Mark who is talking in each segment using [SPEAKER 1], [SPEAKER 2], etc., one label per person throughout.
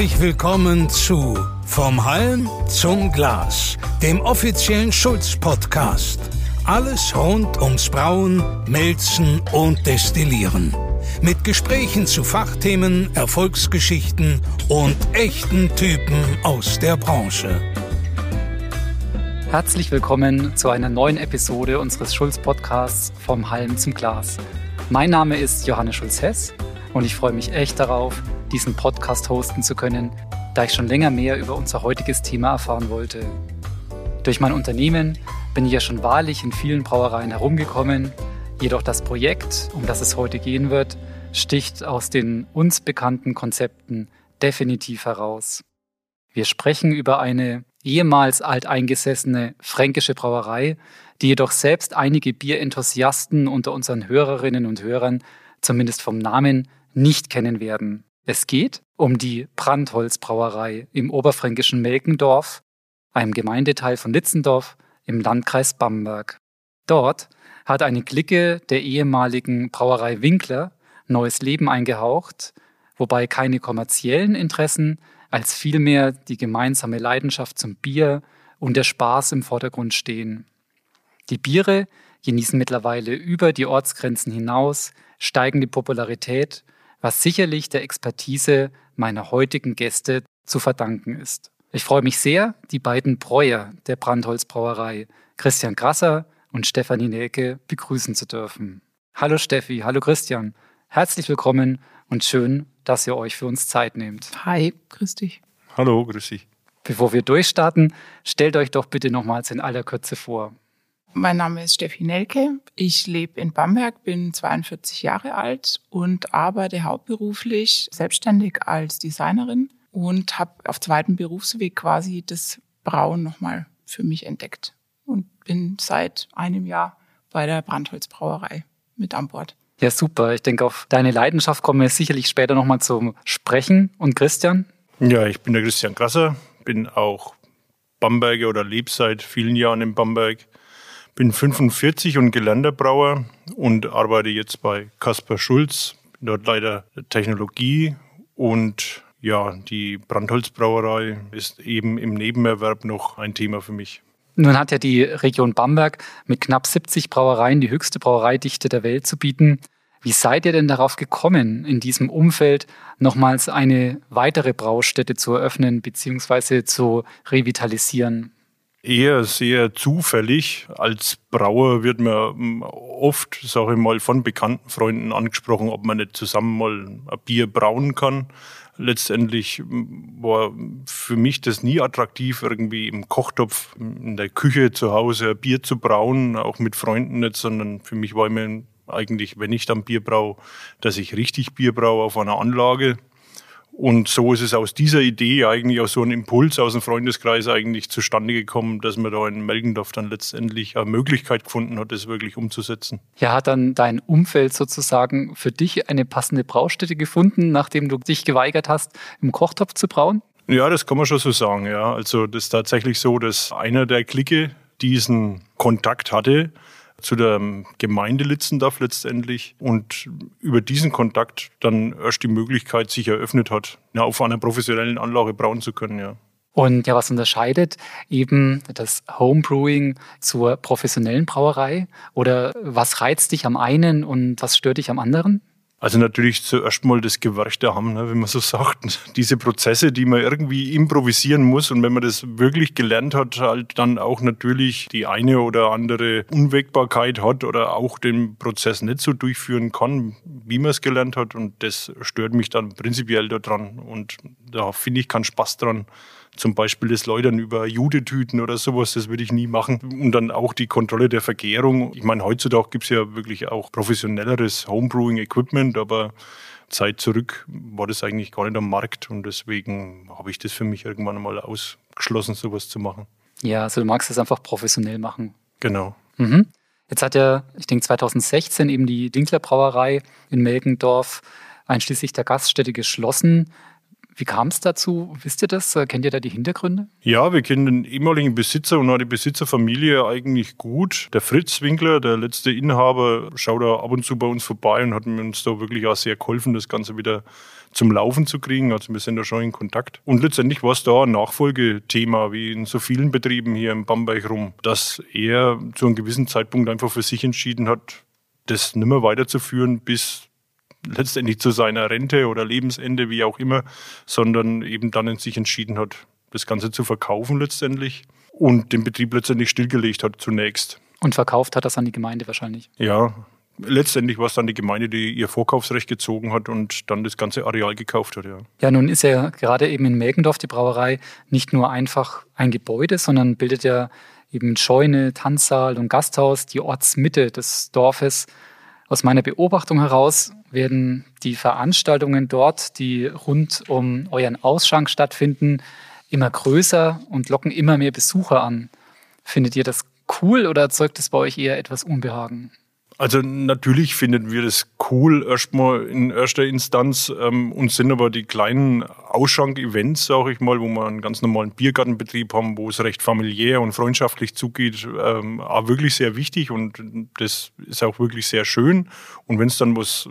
[SPEAKER 1] Herzlich willkommen zu Vom Halm zum Glas, dem offiziellen Schulz-Podcast. Alles rund ums Brauen, Melzen und Destillieren. Mit Gesprächen zu Fachthemen, Erfolgsgeschichten und echten Typen aus der Branche.
[SPEAKER 2] Herzlich willkommen zu einer neuen Episode unseres Schulz-Podcasts Vom Halm zum Glas. Mein Name ist Johannes Schulz-Hess und ich freue mich echt darauf, diesen Podcast hosten zu können, da ich schon länger mehr über unser heutiges Thema erfahren wollte. Durch mein Unternehmen bin ich ja schon wahrlich in vielen Brauereien herumgekommen, jedoch das Projekt, um das es heute gehen wird, sticht aus den uns bekannten Konzepten definitiv heraus. Wir sprechen über eine ehemals alteingesessene fränkische Brauerei, die jedoch selbst einige Bierenthusiasten unter unseren Hörerinnen und Hörern zumindest vom Namen nicht kennen werden. Es geht um die Brandholzbrauerei im oberfränkischen Melkendorf, einem Gemeindeteil von Litzendorf im Landkreis Bamberg. Dort hat eine Clique der ehemaligen Brauerei Winkler neues Leben eingehaucht, wobei keine kommerziellen Interessen, als vielmehr die gemeinsame Leidenschaft zum Bier und der Spaß im Vordergrund stehen. Die Biere genießen mittlerweile über die Ortsgrenzen hinaus steigende Popularität was sicherlich der Expertise meiner heutigen Gäste zu verdanken ist. Ich freue mich sehr, die beiden Breuer der Brandholzbrauerei, Christian Grasser und Stefanie Nelke, begrüßen zu dürfen. Hallo Steffi, hallo Christian. Herzlich willkommen und schön, dass ihr euch für uns Zeit nehmt.
[SPEAKER 3] Hi, grüß dich.
[SPEAKER 4] Hallo, grüß dich.
[SPEAKER 2] Bevor wir durchstarten, stellt euch doch bitte nochmals in aller Kürze vor.
[SPEAKER 3] Mein Name ist Steffi Nelke. Ich lebe in Bamberg, bin 42 Jahre alt und arbeite hauptberuflich selbstständig als Designerin und habe auf zweiten Berufsweg quasi das Brauen nochmal für mich entdeckt und bin seit einem Jahr bei der Brandholzbrauerei mit an Bord.
[SPEAKER 2] Ja, super. Ich denke, auf deine Leidenschaft kommen wir sicherlich später nochmal zum Sprechen. Und Christian?
[SPEAKER 4] Ja, ich bin der Christian Grasser, bin auch Bamberger oder lebe seit vielen Jahren in Bamberg bin 45 und gelernter Brauer und arbeite jetzt bei Kaspar Schulz, dort leider Technologie und ja, die Brandholzbrauerei ist eben im Nebenerwerb noch ein Thema für mich.
[SPEAKER 2] Nun hat ja die Region Bamberg mit knapp 70 Brauereien die höchste Brauereidichte der Welt zu bieten. Wie seid ihr denn darauf gekommen, in diesem Umfeld nochmals eine weitere Braustätte zu eröffnen bzw. zu revitalisieren?
[SPEAKER 4] Eher sehr zufällig. Als Brauer wird man hm, oft, sage ich mal, von bekannten Freunden angesprochen, ob man nicht zusammen mal ein Bier brauen kann. Letztendlich hm, war für mich das nie attraktiv, irgendwie im Kochtopf in der Küche zu Hause ein Bier zu brauen, auch mit Freunden nicht, sondern für mich war immer eigentlich, wenn ich dann Bier brauche, dass ich richtig Bier brauche auf einer Anlage. Und so ist es aus dieser Idee eigentlich, aus so einem Impuls aus dem Freundeskreis eigentlich zustande gekommen, dass man da in Melgendorf dann letztendlich eine Möglichkeit gefunden hat, das wirklich umzusetzen.
[SPEAKER 2] Ja, hat dann dein Umfeld sozusagen für dich eine passende Braustätte gefunden, nachdem du dich geweigert hast, im Kochtopf zu brauen?
[SPEAKER 4] Ja, das kann man schon so sagen, ja. Also das ist tatsächlich so, dass einer der Clique diesen Kontakt hatte zu der Gemeinde Litzendorf letztendlich und über diesen Kontakt dann erst die Möglichkeit sich eröffnet hat, ja, auf einer professionellen Anlage brauen zu können, ja.
[SPEAKER 2] Und ja, was unterscheidet eben das Homebrewing zur professionellen Brauerei? Oder was reizt dich am einen und was stört dich am anderen?
[SPEAKER 4] Also natürlich zuerst mal das Gewerch haben, ne, wenn man so sagt. Diese Prozesse, die man irgendwie improvisieren muss und wenn man das wirklich gelernt hat, halt dann auch natürlich die eine oder andere Unwägbarkeit hat oder auch den Prozess nicht so durchführen kann, wie man es gelernt hat und das stört mich dann prinzipiell daran und da finde ich keinen Spaß dran zum Beispiel das Läutern über Judetüten oder sowas, das würde ich nie machen. Und dann auch die Kontrolle der Vergärung. Ich meine, heutzutage gibt es ja wirklich auch professionelleres Homebrewing-Equipment, aber Zeit zurück war das eigentlich gar nicht am Markt und deswegen habe ich das für mich irgendwann mal ausgeschlossen, sowas zu machen.
[SPEAKER 2] Ja, also du magst es einfach professionell machen.
[SPEAKER 4] Genau.
[SPEAKER 2] Mhm. Jetzt hat ja, ich denke 2016 eben die Dinkler Brauerei in Melkendorf einschließlich der Gaststätte geschlossen. Wie kam es dazu? Wisst ihr das? Äh, kennt ihr da die Hintergründe?
[SPEAKER 4] Ja, wir kennen den ehemaligen Besitzer und auch die Besitzerfamilie eigentlich gut. Der Fritz Winkler, der letzte Inhaber, schaut da ab und zu bei uns vorbei und hat uns da wirklich auch sehr geholfen, das Ganze wieder zum Laufen zu kriegen. Also wir sind da schon in Kontakt. Und letztendlich war es da ein Nachfolgethema, wie in so vielen Betrieben hier im Bamberg rum, dass er zu einem gewissen Zeitpunkt einfach für sich entschieden hat, das nicht mehr weiterzuführen bis letztendlich zu seiner Rente oder Lebensende, wie auch immer, sondern eben dann in sich entschieden hat, das Ganze zu verkaufen letztendlich und den Betrieb letztendlich stillgelegt hat zunächst.
[SPEAKER 2] Und verkauft hat das an die Gemeinde wahrscheinlich?
[SPEAKER 4] Ja, letztendlich war es dann die Gemeinde, die ihr Vorkaufsrecht gezogen hat und dann das ganze Areal gekauft hat. Ja,
[SPEAKER 2] ja nun ist ja gerade eben in Melkendorf die Brauerei nicht nur einfach ein Gebäude, sondern bildet ja eben Scheune, Tanzsaal und Gasthaus die Ortsmitte des Dorfes. Aus meiner Beobachtung heraus werden die Veranstaltungen dort, die rund um euren Ausschank stattfinden, immer größer und locken immer mehr Besucher an. Findet ihr das cool oder erzeugt es bei euch eher etwas Unbehagen?
[SPEAKER 4] Also natürlich finden wir das cool erstmal in erster Instanz ähm, und sind aber die kleinen Ausschank-Events, sage ich mal, wo wir einen ganz normalen Biergartenbetrieb haben, wo es recht familiär und freundschaftlich zugeht, ähm, auch wirklich sehr wichtig und das ist auch wirklich sehr schön. Und wenn es dann was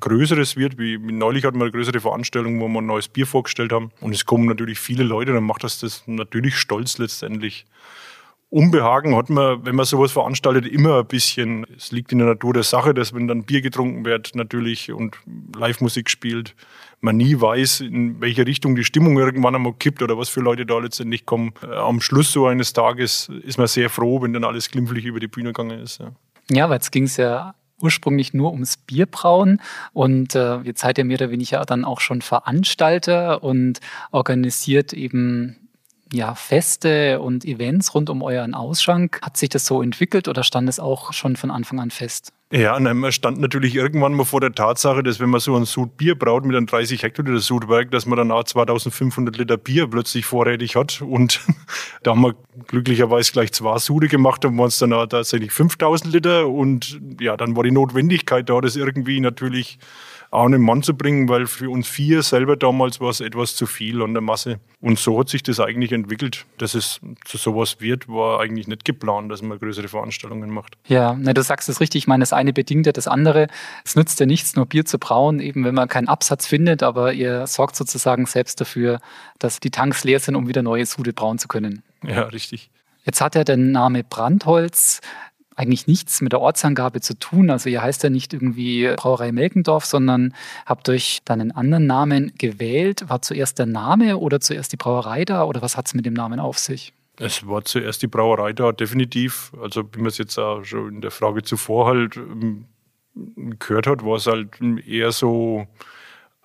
[SPEAKER 4] Größeres wird, wie, wie neulich hatten wir eine größere Veranstaltung, wo wir ein neues Bier vorgestellt haben und es kommen natürlich viele Leute, dann macht das das natürlich stolz letztendlich. Unbehagen hat man, wenn man sowas veranstaltet, immer ein bisschen. Es liegt in der Natur der Sache, dass wenn dann Bier getrunken wird natürlich und Live-Musik spielt, man nie weiß, in welche Richtung die Stimmung irgendwann einmal kippt oder was für Leute da letztendlich kommen. Äh, am Schluss so eines Tages ist man sehr froh, wenn dann alles glimpflich über die Bühne gegangen ist. Ja,
[SPEAKER 2] weil jetzt ging es ja ursprünglich nur ums Bierbrauen und äh, jetzt seid ihr mehr oder weniger dann auch schon Veranstalter und organisiert eben ja, Feste und Events rund um euren Ausschank. Hat sich das so entwickelt oder stand es auch schon von Anfang an fest?
[SPEAKER 4] Ja, nein, man stand natürlich irgendwann mal vor der Tatsache, dass wenn man so ein Sud Bier braut mit einem 30 Hektoliter Sudwerk, dass man dann auch 2500 Liter Bier plötzlich vorrätig hat. Und da haben wir glücklicherweise gleich zwei Sude gemacht, dann waren es dann auch tatsächlich 5000 Liter. Und ja, dann war die Notwendigkeit da, das irgendwie natürlich auch einen Mann zu bringen, weil für uns vier selber damals war es etwas zu viel an der Masse. Und so hat sich das eigentlich entwickelt. Dass es zu sowas wird, war eigentlich nicht geplant, dass man größere Veranstaltungen macht.
[SPEAKER 2] Ja, ne, du sagst es richtig. Ich meine, das eine bedingt ja das andere. Es nützt ja nichts, nur Bier zu brauen, eben wenn man keinen Absatz findet, aber ihr sorgt sozusagen selbst dafür, dass die Tanks leer sind, um wieder neue Sude brauen zu können.
[SPEAKER 4] Ja, richtig.
[SPEAKER 2] Jetzt hat ja der Name Brandholz eigentlich nichts mit der Ortsangabe zu tun. Also ihr heißt ja nicht irgendwie Brauerei Melkendorf, sondern habt euch dann einen anderen Namen gewählt. War zuerst der Name oder zuerst die Brauerei da oder was hat es mit dem Namen auf sich?
[SPEAKER 4] Es war zuerst die Brauerei da, definitiv. Also wie man es jetzt auch schon in der Frage zuvor halt ähm, gehört hat, war es halt eher so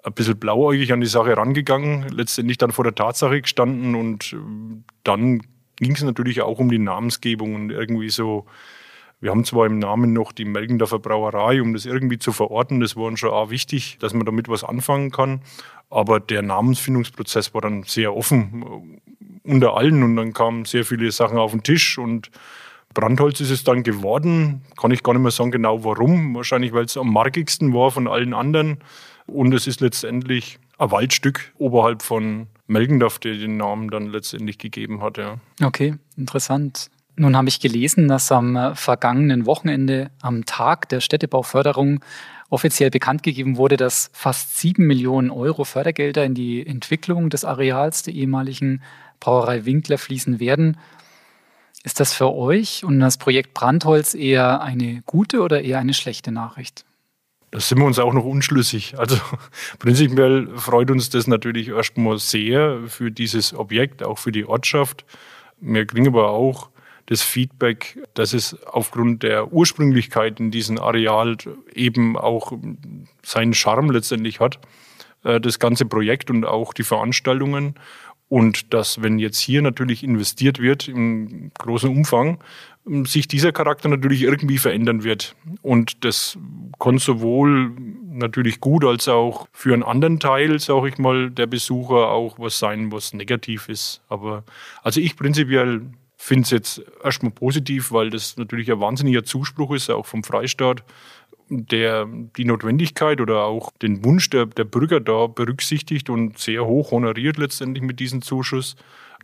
[SPEAKER 4] ein bisschen blauäugig an die Sache rangegangen, letztendlich dann vor der Tatsache gestanden und ähm, dann ging es natürlich auch um die Namensgebung und irgendwie so wir haben zwar im Namen noch die Melgendorfer Brauerei, um das irgendwie zu verorten, das war uns schon auch wichtig, dass man damit was anfangen kann. Aber der Namensfindungsprozess war dann sehr offen äh, unter allen und dann kamen sehr viele Sachen auf den Tisch und Brandholz ist es dann geworden. Kann ich gar nicht mehr sagen genau warum. Wahrscheinlich, weil es am markigsten war von allen anderen. Und es ist letztendlich ein Waldstück oberhalb von Melgendorf, der den Namen dann letztendlich gegeben hat. Ja.
[SPEAKER 2] Okay, interessant. Nun habe ich gelesen, dass am äh, vergangenen Wochenende, am Tag der Städtebauförderung, offiziell bekannt gegeben wurde, dass fast sieben Millionen Euro Fördergelder in die Entwicklung des Areals der ehemaligen Brauerei Winkler fließen werden. Ist das für euch und das Projekt Brandholz eher eine gute oder eher eine schlechte Nachricht?
[SPEAKER 4] Da sind wir uns auch noch unschlüssig. Also prinzipiell freut uns das natürlich erstmal sehr für dieses Objekt, auch für die Ortschaft. Wir kriegen aber auch das Feedback, dass es aufgrund der Ursprünglichkeit in diesem Areal eben auch seinen Charme letztendlich hat, äh, das ganze Projekt und auch die Veranstaltungen. Und dass, wenn jetzt hier natürlich investiert wird im großen Umfang, sich dieser Charakter natürlich irgendwie verändern wird. Und das kann sowohl natürlich gut als auch für einen anderen Teil, sage ich mal, der Besucher auch was sein, was negativ ist. Aber also ich prinzipiell finde es jetzt erstmal positiv, weil das natürlich ein wahnsinniger Zuspruch ist, auch vom Freistaat, der die Notwendigkeit oder auch den Wunsch der, der Bürger da berücksichtigt und sehr hoch honoriert letztendlich mit diesem Zuschuss.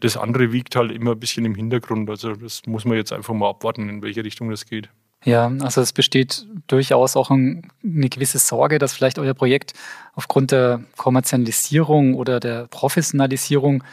[SPEAKER 4] Das andere wiegt halt immer ein bisschen im Hintergrund. Also das muss man jetzt einfach mal abwarten, in welche Richtung das geht.
[SPEAKER 2] Ja, also es besteht durchaus auch ein, eine gewisse Sorge, dass vielleicht euer Projekt aufgrund der Kommerzialisierung oder der Professionalisierung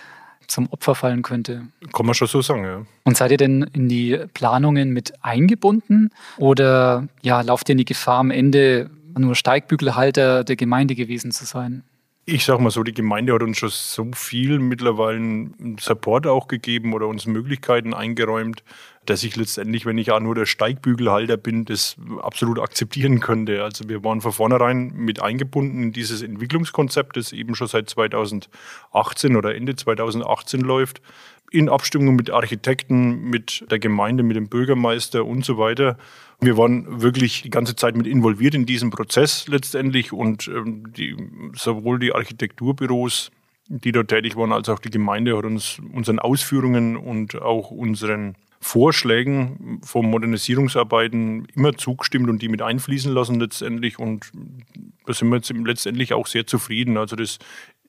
[SPEAKER 2] zum Opfer fallen könnte.
[SPEAKER 4] Kann man schon so sagen, ja.
[SPEAKER 2] Und seid ihr denn in die Planungen mit eingebunden oder ja, lauft ihr in die Gefahr, am Ende nur Steigbügelhalter der Gemeinde gewesen zu sein?
[SPEAKER 4] Ich sag mal so, die Gemeinde hat uns schon so viel mittlerweile Support auch gegeben oder uns Möglichkeiten eingeräumt, dass ich letztendlich, wenn ich auch nur der Steigbügelhalter bin, das absolut akzeptieren könnte. Also wir waren von vornherein mit eingebunden in dieses Entwicklungskonzept, das eben schon seit 2018 oder Ende 2018 läuft in Abstimmung mit Architekten, mit der Gemeinde, mit dem Bürgermeister und so weiter. Wir waren wirklich die ganze Zeit mit involviert in diesem Prozess letztendlich und ähm, die, sowohl die Architekturbüros, die dort tätig waren, als auch die Gemeinde hat uns unseren Ausführungen und auch unseren Vorschlägen von Modernisierungsarbeiten immer zugestimmt und die mit einfließen lassen letztendlich. Und da sind wir jetzt letztendlich auch sehr zufrieden. Also das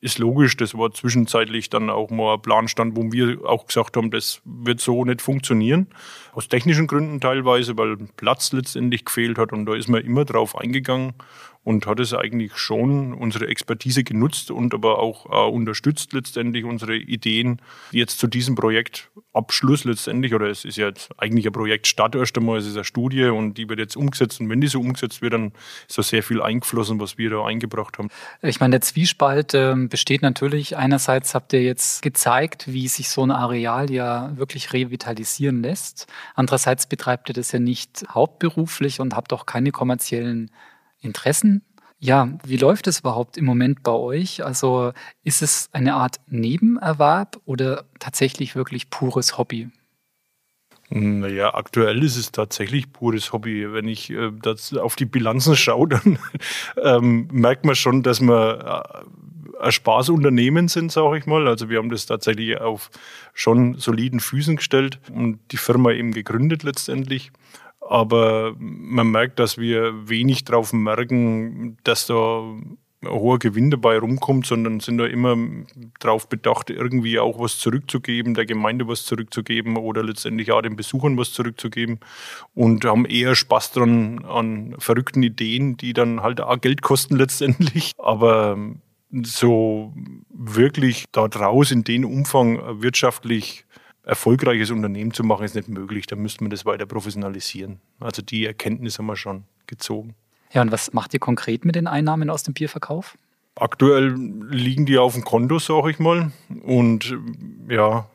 [SPEAKER 4] ist logisch, das war zwischenzeitlich dann auch mal ein Planstand, wo wir auch gesagt haben, das wird so nicht funktionieren. Aus technischen Gründen teilweise, weil Platz letztendlich gefehlt hat und da ist man immer drauf eingegangen und hat es eigentlich schon unsere Expertise genutzt und aber auch äh, unterstützt letztendlich unsere Ideen jetzt zu diesem Projektabschluss letztendlich oder es ist ja jetzt eigentlich ein Projektstart erst einmal, es ist eine Studie und die wird jetzt umgesetzt und wenn die so umgesetzt wird, dann ist da sehr viel eingeflossen, was wir da eingebracht haben.
[SPEAKER 2] Ich meine, der Zwiespalt äh, besteht natürlich. Einerseits habt ihr jetzt gezeigt, wie sich so ein Areal ja wirklich revitalisieren lässt. Andererseits betreibt ihr das ja nicht hauptberuflich und habt auch keine kommerziellen Interessen. Ja, wie läuft es überhaupt im Moment bei euch? Also ist es eine Art Nebenerwerb oder tatsächlich wirklich pures Hobby?
[SPEAKER 4] Naja, aktuell ist es tatsächlich pures Hobby. Wenn ich äh, auf die Bilanzen schaue, dann ähm, merkt man schon, dass wir äh, ein Spaßunternehmen sind, sage ich mal. Also wir haben das tatsächlich auf schon soliden Füßen gestellt und die Firma eben gegründet letztendlich. Aber man merkt, dass wir wenig drauf merken, dass da ein hoher Gewinn dabei rumkommt, sondern sind da immer darauf bedacht, irgendwie auch was zurückzugeben, der Gemeinde was zurückzugeben oder letztendlich auch den Besuchern was zurückzugeben und haben eher Spaß dran an verrückten Ideen, die dann halt auch Geld kosten letztendlich. Aber so wirklich da draus in den Umfang wirtschaftlich erfolgreiches Unternehmen zu machen, ist nicht möglich. Da müsste man das weiter professionalisieren. Also die Erkenntnis haben wir schon gezogen.
[SPEAKER 2] Ja, und was macht ihr konkret mit den Einnahmen aus dem Bierverkauf?
[SPEAKER 4] Aktuell liegen die auf dem Konto, sage ich mal. Und ja,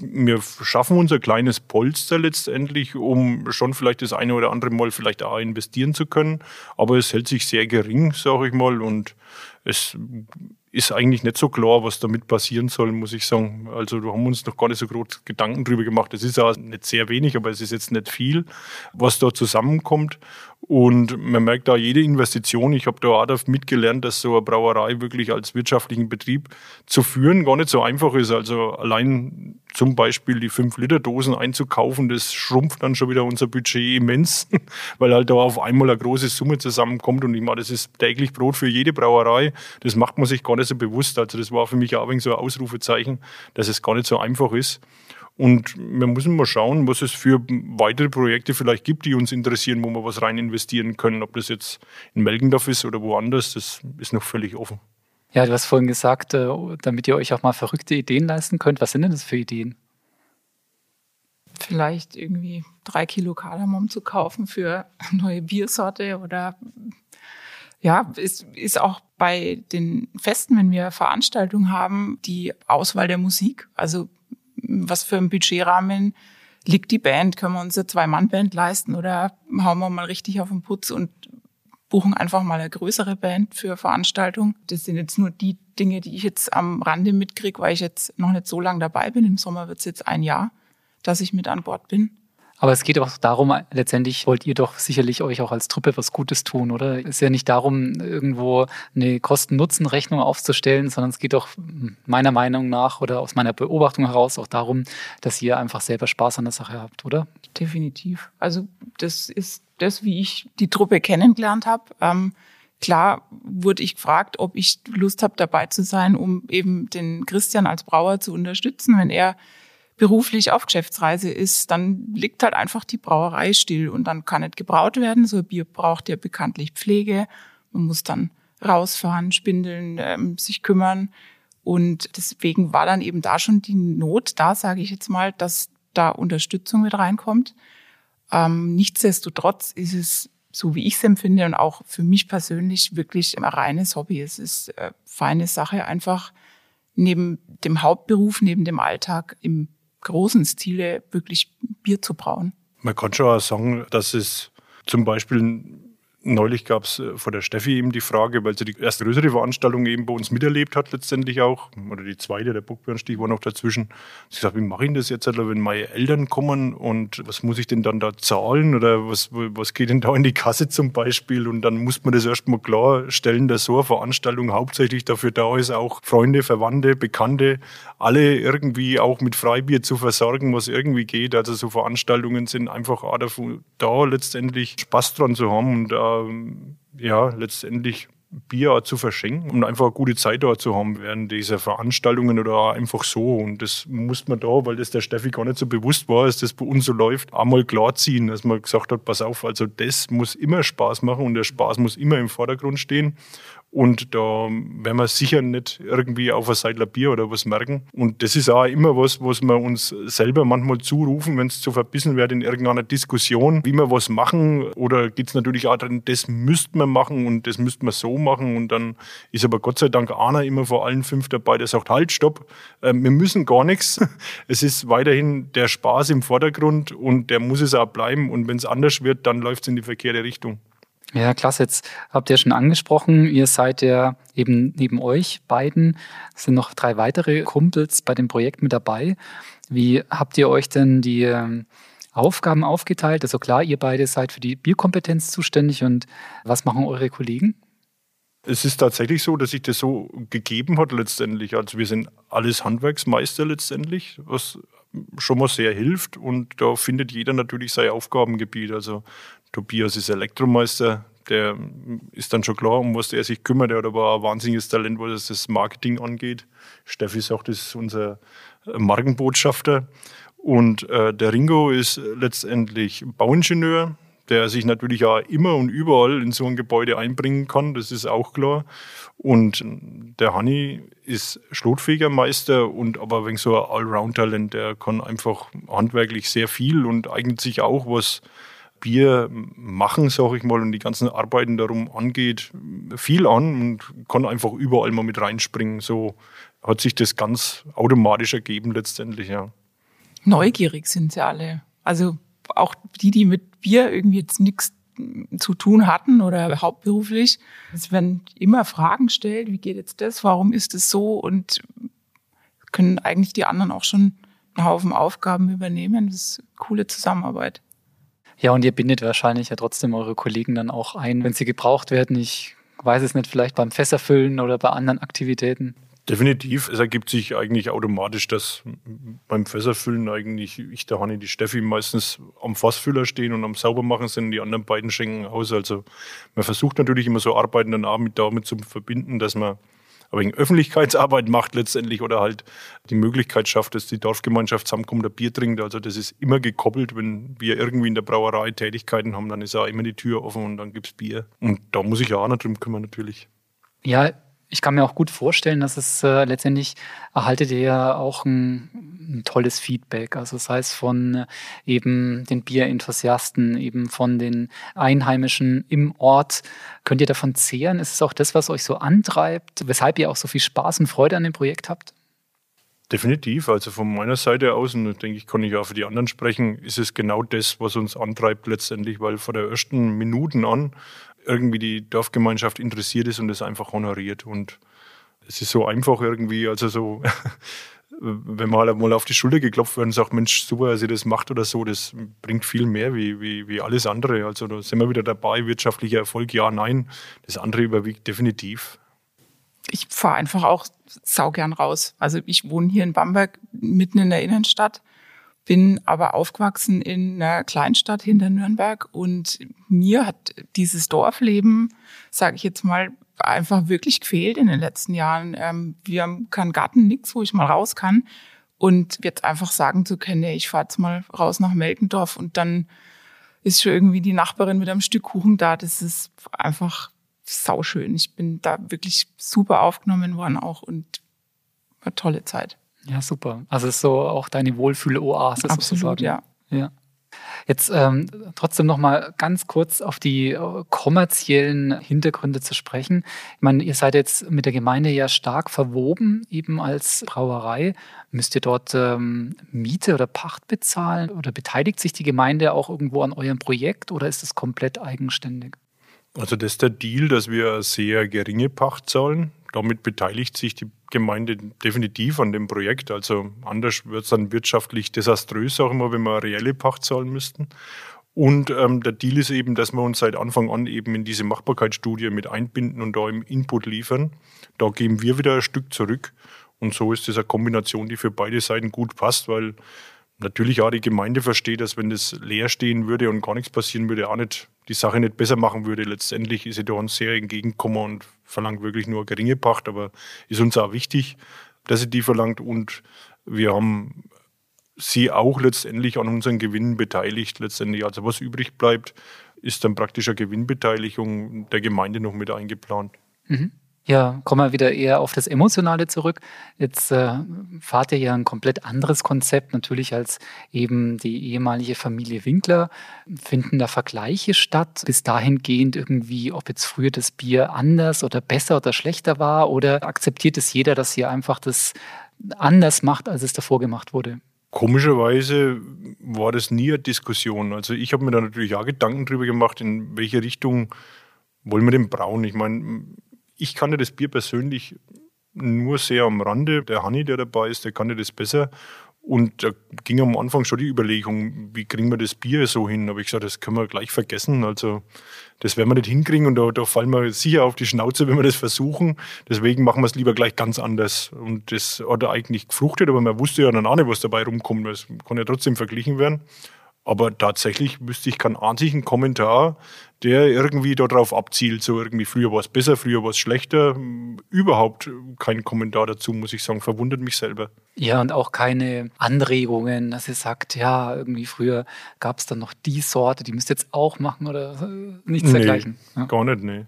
[SPEAKER 4] wir schaffen unser kleines Polster letztendlich, um schon vielleicht das eine oder andere Mal vielleicht auch investieren zu können. Aber es hält sich sehr gering, sage ich mal. Und es ist eigentlich nicht so klar, was damit passieren soll, muss ich sagen. Also da haben wir uns noch gar nicht so groß Gedanken drüber gemacht. Es ist ja nicht sehr wenig, aber es ist jetzt nicht viel, was da zusammenkommt. Und man merkt da jede Investition, ich habe da auch mitgelernt, dass so eine Brauerei wirklich als wirtschaftlichen Betrieb zu führen gar nicht so einfach ist. Also allein zum Beispiel die 5-Liter-Dosen einzukaufen, das schrumpft dann schon wieder unser Budget immens, weil halt da auf einmal eine große Summe zusammenkommt. Und ich meine, das ist täglich Brot für jede Brauerei. Das macht man sich gar nicht so bewusst. Also das war für mich auch so ein Ausrufezeichen, dass es gar nicht so einfach ist. Und wir müssen mal schauen, was es für weitere Projekte vielleicht gibt, die uns interessieren, wo wir was rein investieren können. Ob das jetzt in Melgendorf ist oder woanders, das ist noch völlig offen.
[SPEAKER 2] Ja, du hast vorhin gesagt, äh, damit ihr euch auch mal verrückte Ideen leisten könnt. Was sind denn das für Ideen?
[SPEAKER 3] Vielleicht irgendwie drei Kilo Kardamom zu kaufen für eine neue Biersorte oder ja, ist, ist auch bei den Festen, wenn wir Veranstaltungen haben, die Auswahl der Musik. Also was für ein Budgetrahmen liegt die Band? Können wir uns eine Zwei-Mann-Band leisten oder hauen wir mal richtig auf den Putz und buchen einfach mal eine größere Band für Veranstaltungen? Das sind jetzt nur die Dinge, die ich jetzt am Rande mitkriege, weil ich jetzt noch nicht so lange dabei bin. Im Sommer wird es jetzt ein Jahr, dass ich mit an Bord bin.
[SPEAKER 2] Aber es geht auch darum, letztendlich wollt ihr doch sicherlich euch auch als Truppe was Gutes tun, oder? Es ist ja nicht darum, irgendwo eine Kosten-Nutzen-Rechnung aufzustellen, sondern es geht doch meiner Meinung nach oder aus meiner Beobachtung heraus auch darum, dass ihr einfach selber Spaß an der Sache habt, oder?
[SPEAKER 3] Definitiv. Also das ist das, wie ich die Truppe kennengelernt habe. Ähm, klar wurde ich gefragt, ob ich Lust habe, dabei zu sein, um eben den Christian als Brauer zu unterstützen, wenn er beruflich auf Geschäftsreise ist, dann liegt halt einfach die Brauerei still und dann kann nicht gebraut werden. So ein Bier braucht ja bekanntlich Pflege. Man muss dann rausfahren, spindeln, ähm, sich kümmern. Und deswegen war dann eben da schon die Not da, sage ich jetzt mal, dass da Unterstützung mit reinkommt. Ähm, nichtsdestotrotz ist es, so wie ich es empfinde und auch für mich persönlich, wirklich ein reines Hobby. Es ist äh, feine Sache, einfach neben dem Hauptberuf, neben dem Alltag im großen Stile wirklich Bier zu brauen.
[SPEAKER 4] Man kann schon auch sagen, dass es zum Beispiel Neulich gab es äh, vor der Steffi eben die Frage, weil sie die erste größere Veranstaltung eben bei uns miterlebt hat, letztendlich auch, oder die zweite, der Bockbärenstich war noch dazwischen. Sie sagt, wie mache ich das jetzt, wenn meine Eltern kommen und was muss ich denn dann da zahlen oder was, was geht denn da in die Kasse zum Beispiel? Und dann muss man das erstmal klarstellen, dass so eine Veranstaltung hauptsächlich dafür da ist, auch Freunde, Verwandte, Bekannte, alle irgendwie auch mit Freibier zu versorgen, was irgendwie geht. Also so Veranstaltungen sind einfach auch dafür da, letztendlich Spaß dran zu haben und äh, ähm, ja, letztendlich Bier zu verschenken und einfach eine gute Zeit dort zu haben während dieser Veranstaltungen oder einfach so. Und das muss man da, weil das der Steffi gar nicht so bewusst war, dass das bei uns so läuft, einmal klarziehen, dass man gesagt hat, pass auf, also das muss immer Spaß machen und der Spaß muss immer im Vordergrund stehen. Und da werden wir sicher nicht irgendwie auf ein Seidler Bier oder was merken. Und das ist auch immer was, was wir uns selber manchmal zurufen, wenn es zu verbissen wird in irgendeiner Diskussion, wie wir was machen. Oder geht es natürlich auch drin, das müsste man machen und das müsste man so machen. Und dann ist aber Gott sei Dank einer immer vor allen fünf dabei, der sagt, halt, stopp, äh, wir müssen gar nichts. Es ist weiterhin der Spaß im Vordergrund und der muss es auch bleiben. Und wenn es anders wird, dann läuft es in die verkehrte Richtung.
[SPEAKER 2] Ja, klasse. Jetzt habt ihr schon angesprochen, ihr seid ja eben neben euch beiden, sind noch drei weitere Kumpels bei dem Projekt mit dabei. Wie habt ihr euch denn die ähm, Aufgaben aufgeteilt? Also klar, ihr beide seid für die Bierkompetenz zuständig und was machen eure Kollegen?
[SPEAKER 4] Es ist tatsächlich so, dass sich das so gegeben hat letztendlich. Also wir sind alles Handwerksmeister letztendlich, was schon mal sehr hilft und da findet jeder natürlich sein Aufgabengebiet. Also Tobias ist Elektromeister, der ist dann schon klar, um was er sich kümmert. Er hat aber ein wahnsinniges Talent, was das Marketing angeht. Steffi sagt, das ist unser Markenbotschafter. Und äh, der Ringo ist letztendlich Bauingenieur, der sich natürlich auch immer und überall in so ein Gebäude einbringen kann, das ist auch klar. Und der Hanni ist Schlotfegermeister und aber wegen so ein Allround-Talent, der kann einfach handwerklich sehr viel und eignet sich auch, was Bier machen, sage ich mal, und die ganzen Arbeiten darum angeht, viel an und kann einfach überall mal mit reinspringen. So hat sich das ganz automatisch ergeben letztendlich, ja.
[SPEAKER 3] Neugierig sind sie alle. Also auch die, die mit Bier irgendwie jetzt nichts zu tun hatten oder hauptberuflich. Es werden immer Fragen gestellt, wie geht jetzt das, warum ist es so und können eigentlich die anderen auch schon einen Haufen Aufgaben übernehmen. Das ist eine coole Zusammenarbeit.
[SPEAKER 2] Ja, und ihr bindet wahrscheinlich ja trotzdem eure Kollegen dann auch ein, wenn sie gebraucht werden. Ich weiß es nicht, vielleicht beim Fässerfüllen oder bei anderen Aktivitäten.
[SPEAKER 4] Definitiv. Es ergibt sich eigentlich automatisch, dass beim Fässerfüllen eigentlich ich, der Hanni, die Steffi meistens am Fassfüller stehen und am Saubermachen sind, die anderen beiden schenken aus. Also man versucht natürlich immer so Arbeiten dann damit zu verbinden, dass man aber Öffentlichkeitsarbeit macht letztendlich oder halt die Möglichkeit schafft, dass die Dorfgemeinschaft zusammenkommt, ein Bier trinkt. Also das ist immer gekoppelt. Wenn wir irgendwie in der Brauerei Tätigkeiten haben, dann ist auch immer die Tür offen und dann gibt es Bier. Und da muss ich ja auch noch drum kümmern natürlich.
[SPEAKER 2] Ja, ich kann mir auch gut vorstellen, dass es äh, letztendlich erhaltet ihr ja auch ein, ein, tolles Feedback. Also sei es von äh, eben den Bierenthusiasten, eben von den Einheimischen im Ort. Könnt ihr davon zehren? Ist es auch das, was euch so antreibt, weshalb ihr auch so viel Spaß und Freude an dem Projekt habt?
[SPEAKER 4] Definitiv. Also von meiner Seite aus, und denke ich, kann ich auch für die anderen sprechen, ist es genau das, was uns antreibt letztendlich, weil vor der ersten Minuten an irgendwie die Dorfgemeinschaft interessiert ist und es einfach honoriert. Und es ist so einfach irgendwie, also so, wenn man halt mal auf die Schulter geklopft wird und sagt, Mensch, super, dass ihr das macht oder so, das bringt viel mehr wie, wie, wie alles andere. Also da sind wir wieder dabei, wirtschaftlicher Erfolg, ja, nein. Das andere überwiegt definitiv.
[SPEAKER 3] Ich fahre einfach auch saugern raus. Also ich wohne hier in Bamberg, mitten in der Innenstadt bin aber aufgewachsen in einer Kleinstadt hinter Nürnberg und mir hat dieses Dorfleben, sage ich jetzt mal, einfach wirklich gefehlt in den letzten Jahren. Ähm, wir haben keinen Garten, nichts, wo ich mal raus kann. Und jetzt einfach sagen zu können, ich fahre jetzt mal raus nach Melkendorf und dann ist schon irgendwie die Nachbarin mit einem Stück Kuchen da. Das ist einfach sauschön. Ich bin da wirklich super aufgenommen worden auch und eine tolle Zeit.
[SPEAKER 2] Ja, super. Also es ist so auch deine Wohlfühl-Oase
[SPEAKER 3] Absolut,
[SPEAKER 2] sozusagen.
[SPEAKER 3] ja.
[SPEAKER 2] Ja. Jetzt ähm, trotzdem noch mal ganz kurz auf die äh, kommerziellen Hintergründe zu sprechen. Ich meine, ihr seid jetzt mit der Gemeinde ja stark verwoben, eben als Brauerei. Müsst ihr dort ähm, Miete oder Pacht bezahlen oder beteiligt sich die Gemeinde auch irgendwo an eurem Projekt oder ist es komplett eigenständig?
[SPEAKER 4] Also das ist der Deal, dass wir eine sehr geringe Pacht zahlen. Damit beteiligt sich die Gemeinde definitiv an dem Projekt. Also anders wird es dann wirtschaftlich desaströs, auch immer, wenn wir eine reelle Pacht zahlen müssten. Und ähm, der Deal ist eben, dass wir uns seit Anfang an eben in diese Machbarkeitsstudie mit einbinden und da im Input liefern. Da geben wir wieder ein Stück zurück. Und so ist das eine Kombination, die für beide Seiten gut passt, weil natürlich auch die Gemeinde versteht, dass wenn das leer stehen würde und gar nichts passieren würde, auch nicht die Sache nicht besser machen würde. Letztendlich ist sie da uns sehr entgegengekommen und verlangt wirklich nur eine geringe Pacht, aber ist uns auch wichtig, dass sie die verlangt und wir haben sie auch letztendlich an unseren Gewinnen beteiligt. Letztendlich, also was übrig bleibt, ist dann praktisch eine Gewinnbeteiligung der Gemeinde noch mit eingeplant.
[SPEAKER 2] Mhm. Ja, kommen wir wieder eher auf das Emotionale zurück. Jetzt äh, fahrt ihr ja ein komplett anderes Konzept, natürlich als eben die ehemalige Familie Winkler. Finden da Vergleiche statt, bis dahingehend irgendwie, ob jetzt früher das Bier anders oder besser oder schlechter war oder akzeptiert es jeder, dass ihr einfach das anders macht, als es davor gemacht wurde?
[SPEAKER 4] Komischerweise war das nie eine Diskussion. Also ich habe mir da natürlich auch Gedanken drüber gemacht, in welche Richtung wollen wir den brauen. Ich meine, ich kannte das Bier persönlich nur sehr am Rande. Der Hanni, der dabei ist, der kannte das besser. Und da ging am Anfang schon die Überlegung, wie kriegen wir das Bier so hin? Aber ich gesagt, das können wir gleich vergessen. Also das werden wir nicht hinkriegen und da, da fallen wir sicher auf die Schnauze, wenn wir das versuchen. Deswegen machen wir es lieber gleich ganz anders. Und das hat eigentlich gefruchtet, aber man wusste ja dann auch nicht, was dabei rumkommt. Das kann ja trotzdem verglichen werden. Aber tatsächlich wüsste ich keinen einzigen Kommentar, der irgendwie darauf abzielt, so irgendwie früher war es besser, früher war es schlechter. Überhaupt kein Kommentar dazu, muss ich sagen. Verwundert mich selber.
[SPEAKER 2] Ja, und auch keine Anregungen, dass ihr sagt, ja, irgendwie früher gab es dann noch die Sorte, die müsst ihr jetzt auch machen oder nichts
[SPEAKER 4] nee,
[SPEAKER 2] dergleichen.
[SPEAKER 4] Ja. Gar nicht, nee.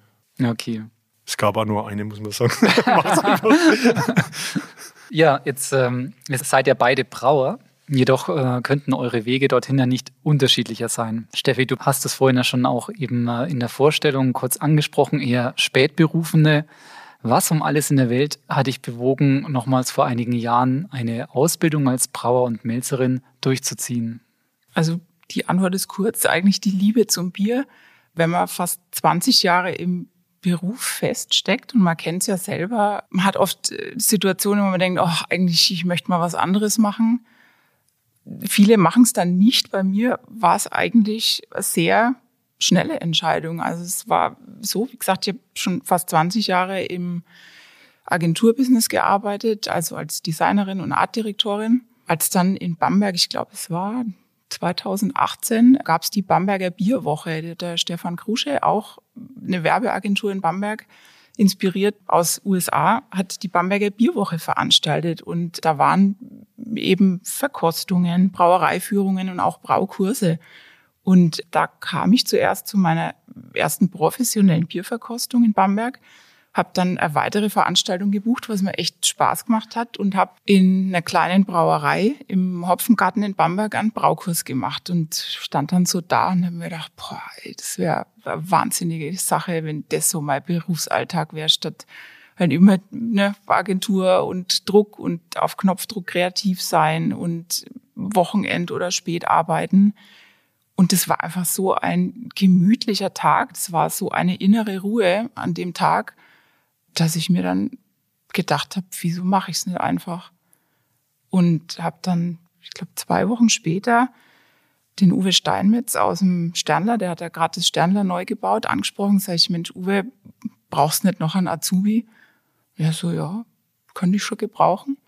[SPEAKER 2] Okay.
[SPEAKER 4] Es gab auch nur eine, muss man sagen.
[SPEAKER 2] ja, jetzt, ähm, jetzt seid ihr beide Brauer. Jedoch äh, könnten eure Wege dorthin ja nicht unterschiedlicher sein. Steffi, du hast es vorhin ja schon auch eben äh, in der Vorstellung kurz angesprochen, eher Spätberufene. Was um alles in der Welt hat dich bewogen, nochmals vor einigen Jahren eine Ausbildung als Brauer und Melzerin durchzuziehen?
[SPEAKER 3] Also die Antwort ist kurz, eigentlich die Liebe zum Bier. Wenn man fast 20 Jahre im Beruf feststeckt und man kennt es ja selber, man hat oft äh, Situationen, wo man denkt, oh, eigentlich, ich möchte mal was anderes machen viele machen es dann nicht. Bei mir war es eigentlich sehr schnelle Entscheidung. Also es war so, wie gesagt, ich habe schon fast 20 Jahre im Agenturbusiness gearbeitet, also als Designerin und Artdirektorin. Als dann in Bamberg, ich glaube, es war 2018, gab es die Bamberger Bierwoche. Der Stefan Krusche, auch eine Werbeagentur in Bamberg, inspiriert aus USA, hat die Bamberger Bierwoche veranstaltet. Und da waren eben Verkostungen, Brauereiführungen und auch Braukurse. Und da kam ich zuerst zu meiner ersten professionellen Bierverkostung in Bamberg, habe dann eine weitere Veranstaltung gebucht, was mir echt Spaß gemacht hat und habe in einer kleinen Brauerei im Hopfengarten in Bamberg einen Braukurs gemacht und stand dann so da und habe mir gedacht, boah, ey, das wäre eine wahnsinnige Sache, wenn das so mein Berufsalltag wäre, statt halt immer eine Agentur und Druck und auf Knopfdruck kreativ sein und Wochenend oder spät arbeiten. Und das war einfach so ein gemütlicher Tag. Das war so eine innere Ruhe an dem Tag, dass ich mir dann gedacht habe, wieso mache ich es nicht einfach? Und habe dann, ich glaube, zwei Wochen später den Uwe Steinmetz aus dem Sternler, der hat ja gerade das Sternler neu gebaut, angesprochen. Sag ich, Mensch, Uwe, brauchst nicht noch einen Azubi? Ja, so, ja, könnte ich schon gebrauchen.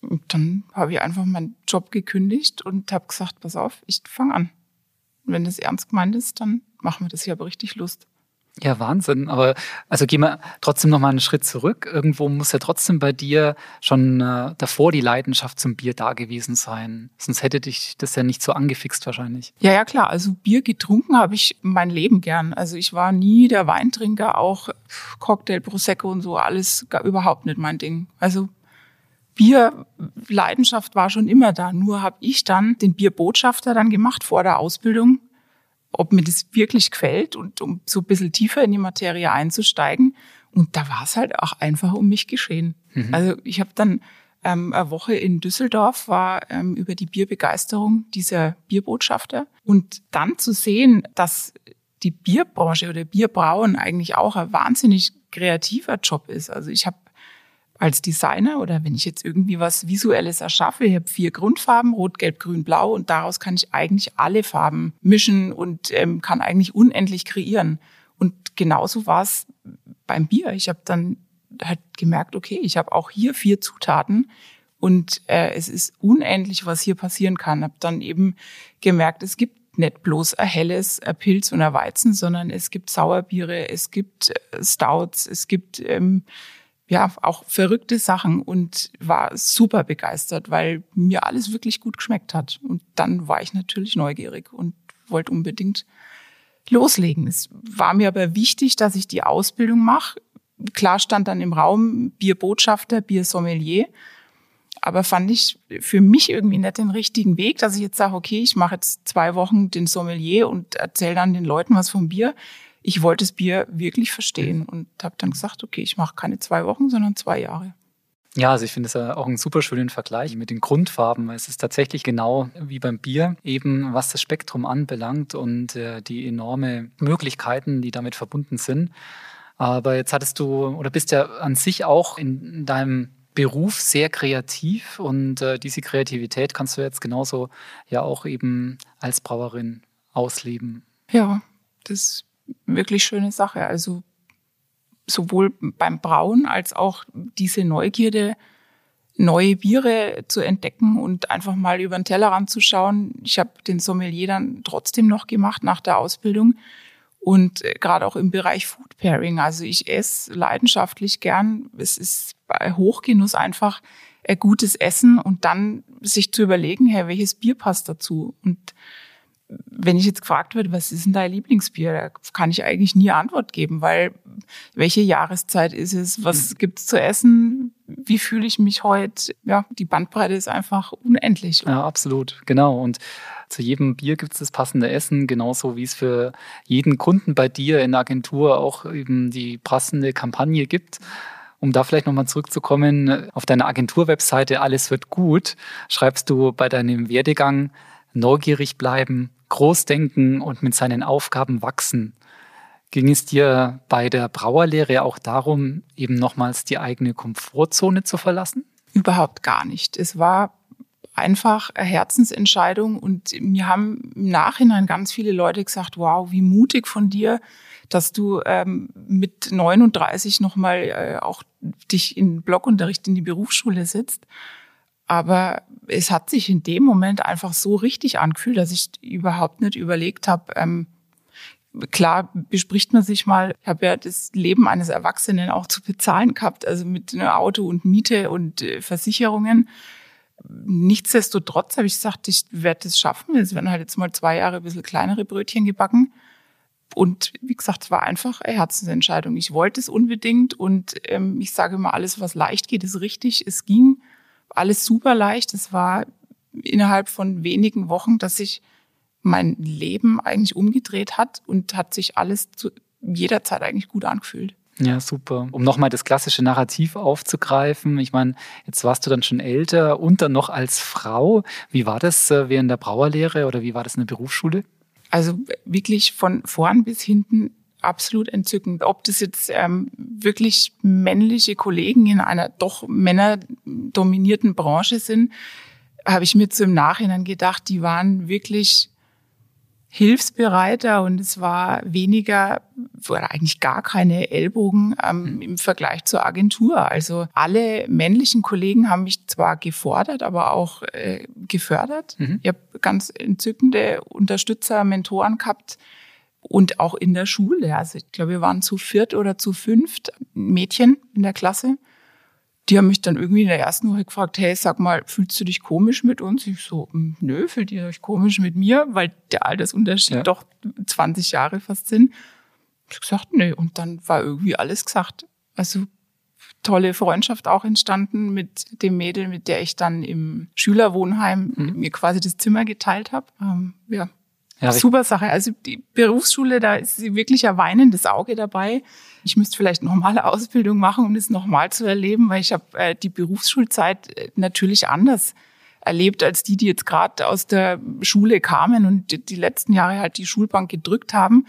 [SPEAKER 3] Und dann habe ich einfach meinen Job gekündigt und habe gesagt, pass auf, ich fange an. Und wenn das ernst gemeint ist, dann machen wir das. Ich habe richtig Lust.
[SPEAKER 2] Ja, Wahnsinn. Aber also gehen wir trotzdem noch mal einen Schritt zurück. Irgendwo muss ja trotzdem bei dir schon äh, davor die Leidenschaft zum Bier da gewesen sein. Sonst hätte dich das ja nicht so angefixt wahrscheinlich.
[SPEAKER 3] Ja, ja, klar. Also Bier getrunken habe ich mein Leben gern. Also ich war nie der Weintrinker, auch Cocktail, Prosecco und so, alles gar, überhaupt nicht mein Ding. Also Bierleidenschaft war schon immer da. Nur habe ich dann den Bierbotschafter dann gemacht vor der Ausbildung ob mir das wirklich gefällt und um so ein bisschen tiefer in die Materie einzusteigen. Und da war es halt auch einfach um mich geschehen. Mhm. Also ich habe dann ähm, eine Woche in Düsseldorf, war ähm, über die Bierbegeisterung dieser Bierbotschafter. Und dann zu sehen, dass die Bierbranche oder Bierbrauen eigentlich auch ein wahnsinnig kreativer Job ist. Also ich habe als Designer oder wenn ich jetzt irgendwie was Visuelles erschaffe, ich habe vier Grundfarben, Rot, Gelb, Grün, Blau und daraus kann ich eigentlich alle Farben mischen und ähm, kann eigentlich unendlich kreieren. Und genauso war es beim Bier. Ich habe dann halt gemerkt, okay, ich habe auch hier vier Zutaten und äh, es ist unendlich, was hier passieren kann. Habe dann eben gemerkt, es gibt nicht bloß ein helles ein Pilz und ein Weizen, sondern es gibt Sauerbiere, es gibt äh, Stouts, es gibt ähm, ja, auch verrückte Sachen und war super begeistert, weil mir alles wirklich gut geschmeckt hat. Und dann war ich natürlich neugierig und wollte unbedingt loslegen. Es war mir aber wichtig, dass ich die Ausbildung mache. Klar stand dann im Raum Bierbotschafter, Biersommelier. Aber fand ich für mich irgendwie nicht den richtigen Weg, dass ich jetzt sage, okay, ich mache jetzt zwei Wochen den Sommelier und erzähle dann den Leuten was vom Bier ich wollte das Bier wirklich verstehen und habe dann gesagt, okay, ich mache keine zwei Wochen, sondern zwei Jahre.
[SPEAKER 2] Ja, also ich finde es ja auch einen super schönen Vergleich mit den Grundfarben. Es ist tatsächlich genau wie beim Bier, eben was das Spektrum anbelangt und äh, die enorme Möglichkeiten, die damit verbunden sind. Aber jetzt hattest du oder bist ja an sich auch in deinem Beruf sehr kreativ und äh, diese Kreativität kannst du jetzt genauso ja auch eben als Brauerin ausleben.
[SPEAKER 3] Ja, das wirklich schöne Sache. Also sowohl beim Brauen als auch diese Neugierde, neue Biere zu entdecken und einfach mal über den Tellerrand zu schauen. Ich habe den Sommelier dann trotzdem noch gemacht nach der Ausbildung und äh, gerade auch im Bereich Food Pairing. Also ich esse leidenschaftlich gern. Es ist bei Hochgenuss einfach ein gutes Essen und dann sich zu überlegen, hey, welches Bier passt dazu? Und wenn ich jetzt gefragt werde, was ist denn dein Lieblingsbier, da kann ich eigentlich nie Antwort geben, weil welche Jahreszeit ist es, was mhm. gibt's zu essen, wie fühle ich mich heute? Ja, die Bandbreite ist einfach unendlich.
[SPEAKER 2] Ja, absolut, genau. Und zu jedem Bier gibt es das passende Essen, genauso wie es für jeden Kunden bei dir in der Agentur auch eben die passende Kampagne gibt. Um da vielleicht nochmal zurückzukommen, auf deiner Agenturwebseite Alles wird gut, schreibst du bei deinem Werdegang, neugierig bleiben, groß denken und mit seinen Aufgaben wachsen. Ging es dir bei der Brauerlehre auch darum, eben nochmals die eigene Komfortzone zu verlassen?
[SPEAKER 3] Überhaupt gar nicht. Es war einfach eine Herzensentscheidung und mir haben im Nachhinein ganz viele Leute gesagt, wow, wie mutig von dir, dass du ähm, mit 39 nochmal äh, auch dich in Blockunterricht in die Berufsschule sitzt. Aber es hat sich in dem Moment einfach so richtig angefühlt, dass ich überhaupt nicht überlegt habe, ähm, klar bespricht man sich mal, ich habe ja das Leben eines Erwachsenen auch zu bezahlen gehabt, also mit einem Auto und Miete und äh, Versicherungen. Nichtsdestotrotz habe ich gesagt, ich werde es schaffen. Es werden halt jetzt mal zwei Jahre ein bisschen kleinere Brötchen gebacken. Und wie gesagt, es war einfach eine Herzensentscheidung. Ich wollte es unbedingt und ähm, ich sage immer, alles, was leicht geht, ist richtig. Es ging alles super leicht. Es war innerhalb von wenigen Wochen, dass sich mein Leben eigentlich umgedreht hat und hat sich alles zu jeder Zeit eigentlich gut angefühlt.
[SPEAKER 2] Ja, super. Um nochmal das klassische Narrativ aufzugreifen. Ich meine, jetzt warst du dann schon älter und dann noch als Frau. Wie war das äh, während der Brauerlehre oder wie war das in der Berufsschule?
[SPEAKER 3] Also wirklich von vorn bis hinten absolut entzückend. Ob das jetzt ähm, wirklich männliche Kollegen in einer doch männerdominierten Branche sind, habe ich mir zu im Nachhinein gedacht, die waren wirklich hilfsbereiter und es war weniger oder eigentlich gar keine Ellbogen ähm, mhm. im Vergleich zur Agentur. Also alle männlichen Kollegen haben mich zwar gefordert, aber auch äh, gefördert. Mhm. Ich habe ganz entzückende Unterstützer, Mentoren gehabt, Und auch in der Schule. Also ich glaube, wir waren zu viert oder zu fünft Mädchen in der Klasse. Die haben mich dann irgendwie in der ersten Woche gefragt, hey, sag mal, fühlst du dich komisch mit uns? Ich so, hm, nö, fühlt ihr euch komisch mit mir? Weil der Altersunterschied ja. doch 20 Jahre fast sind. Ich gesagt, nö. Und dann war irgendwie alles gesagt. Also tolle Freundschaft auch entstanden mit dem Mädel, mit der ich dann im Schülerwohnheim mhm. mir quasi das Zimmer geteilt habe. Ähm, ja, ja, super Sache. Also die Berufsschule, da ist wirklich ein weinendes Auge dabei. Ich müsste vielleicht normale Ausbildung machen, um das nochmal zu erleben, weil ich habe äh, die Berufsschulzeit äh, natürlich anders erlebt als die, die jetzt gerade aus der Schule kamen und die, die letzten Jahre halt die Schulbank gedrückt haben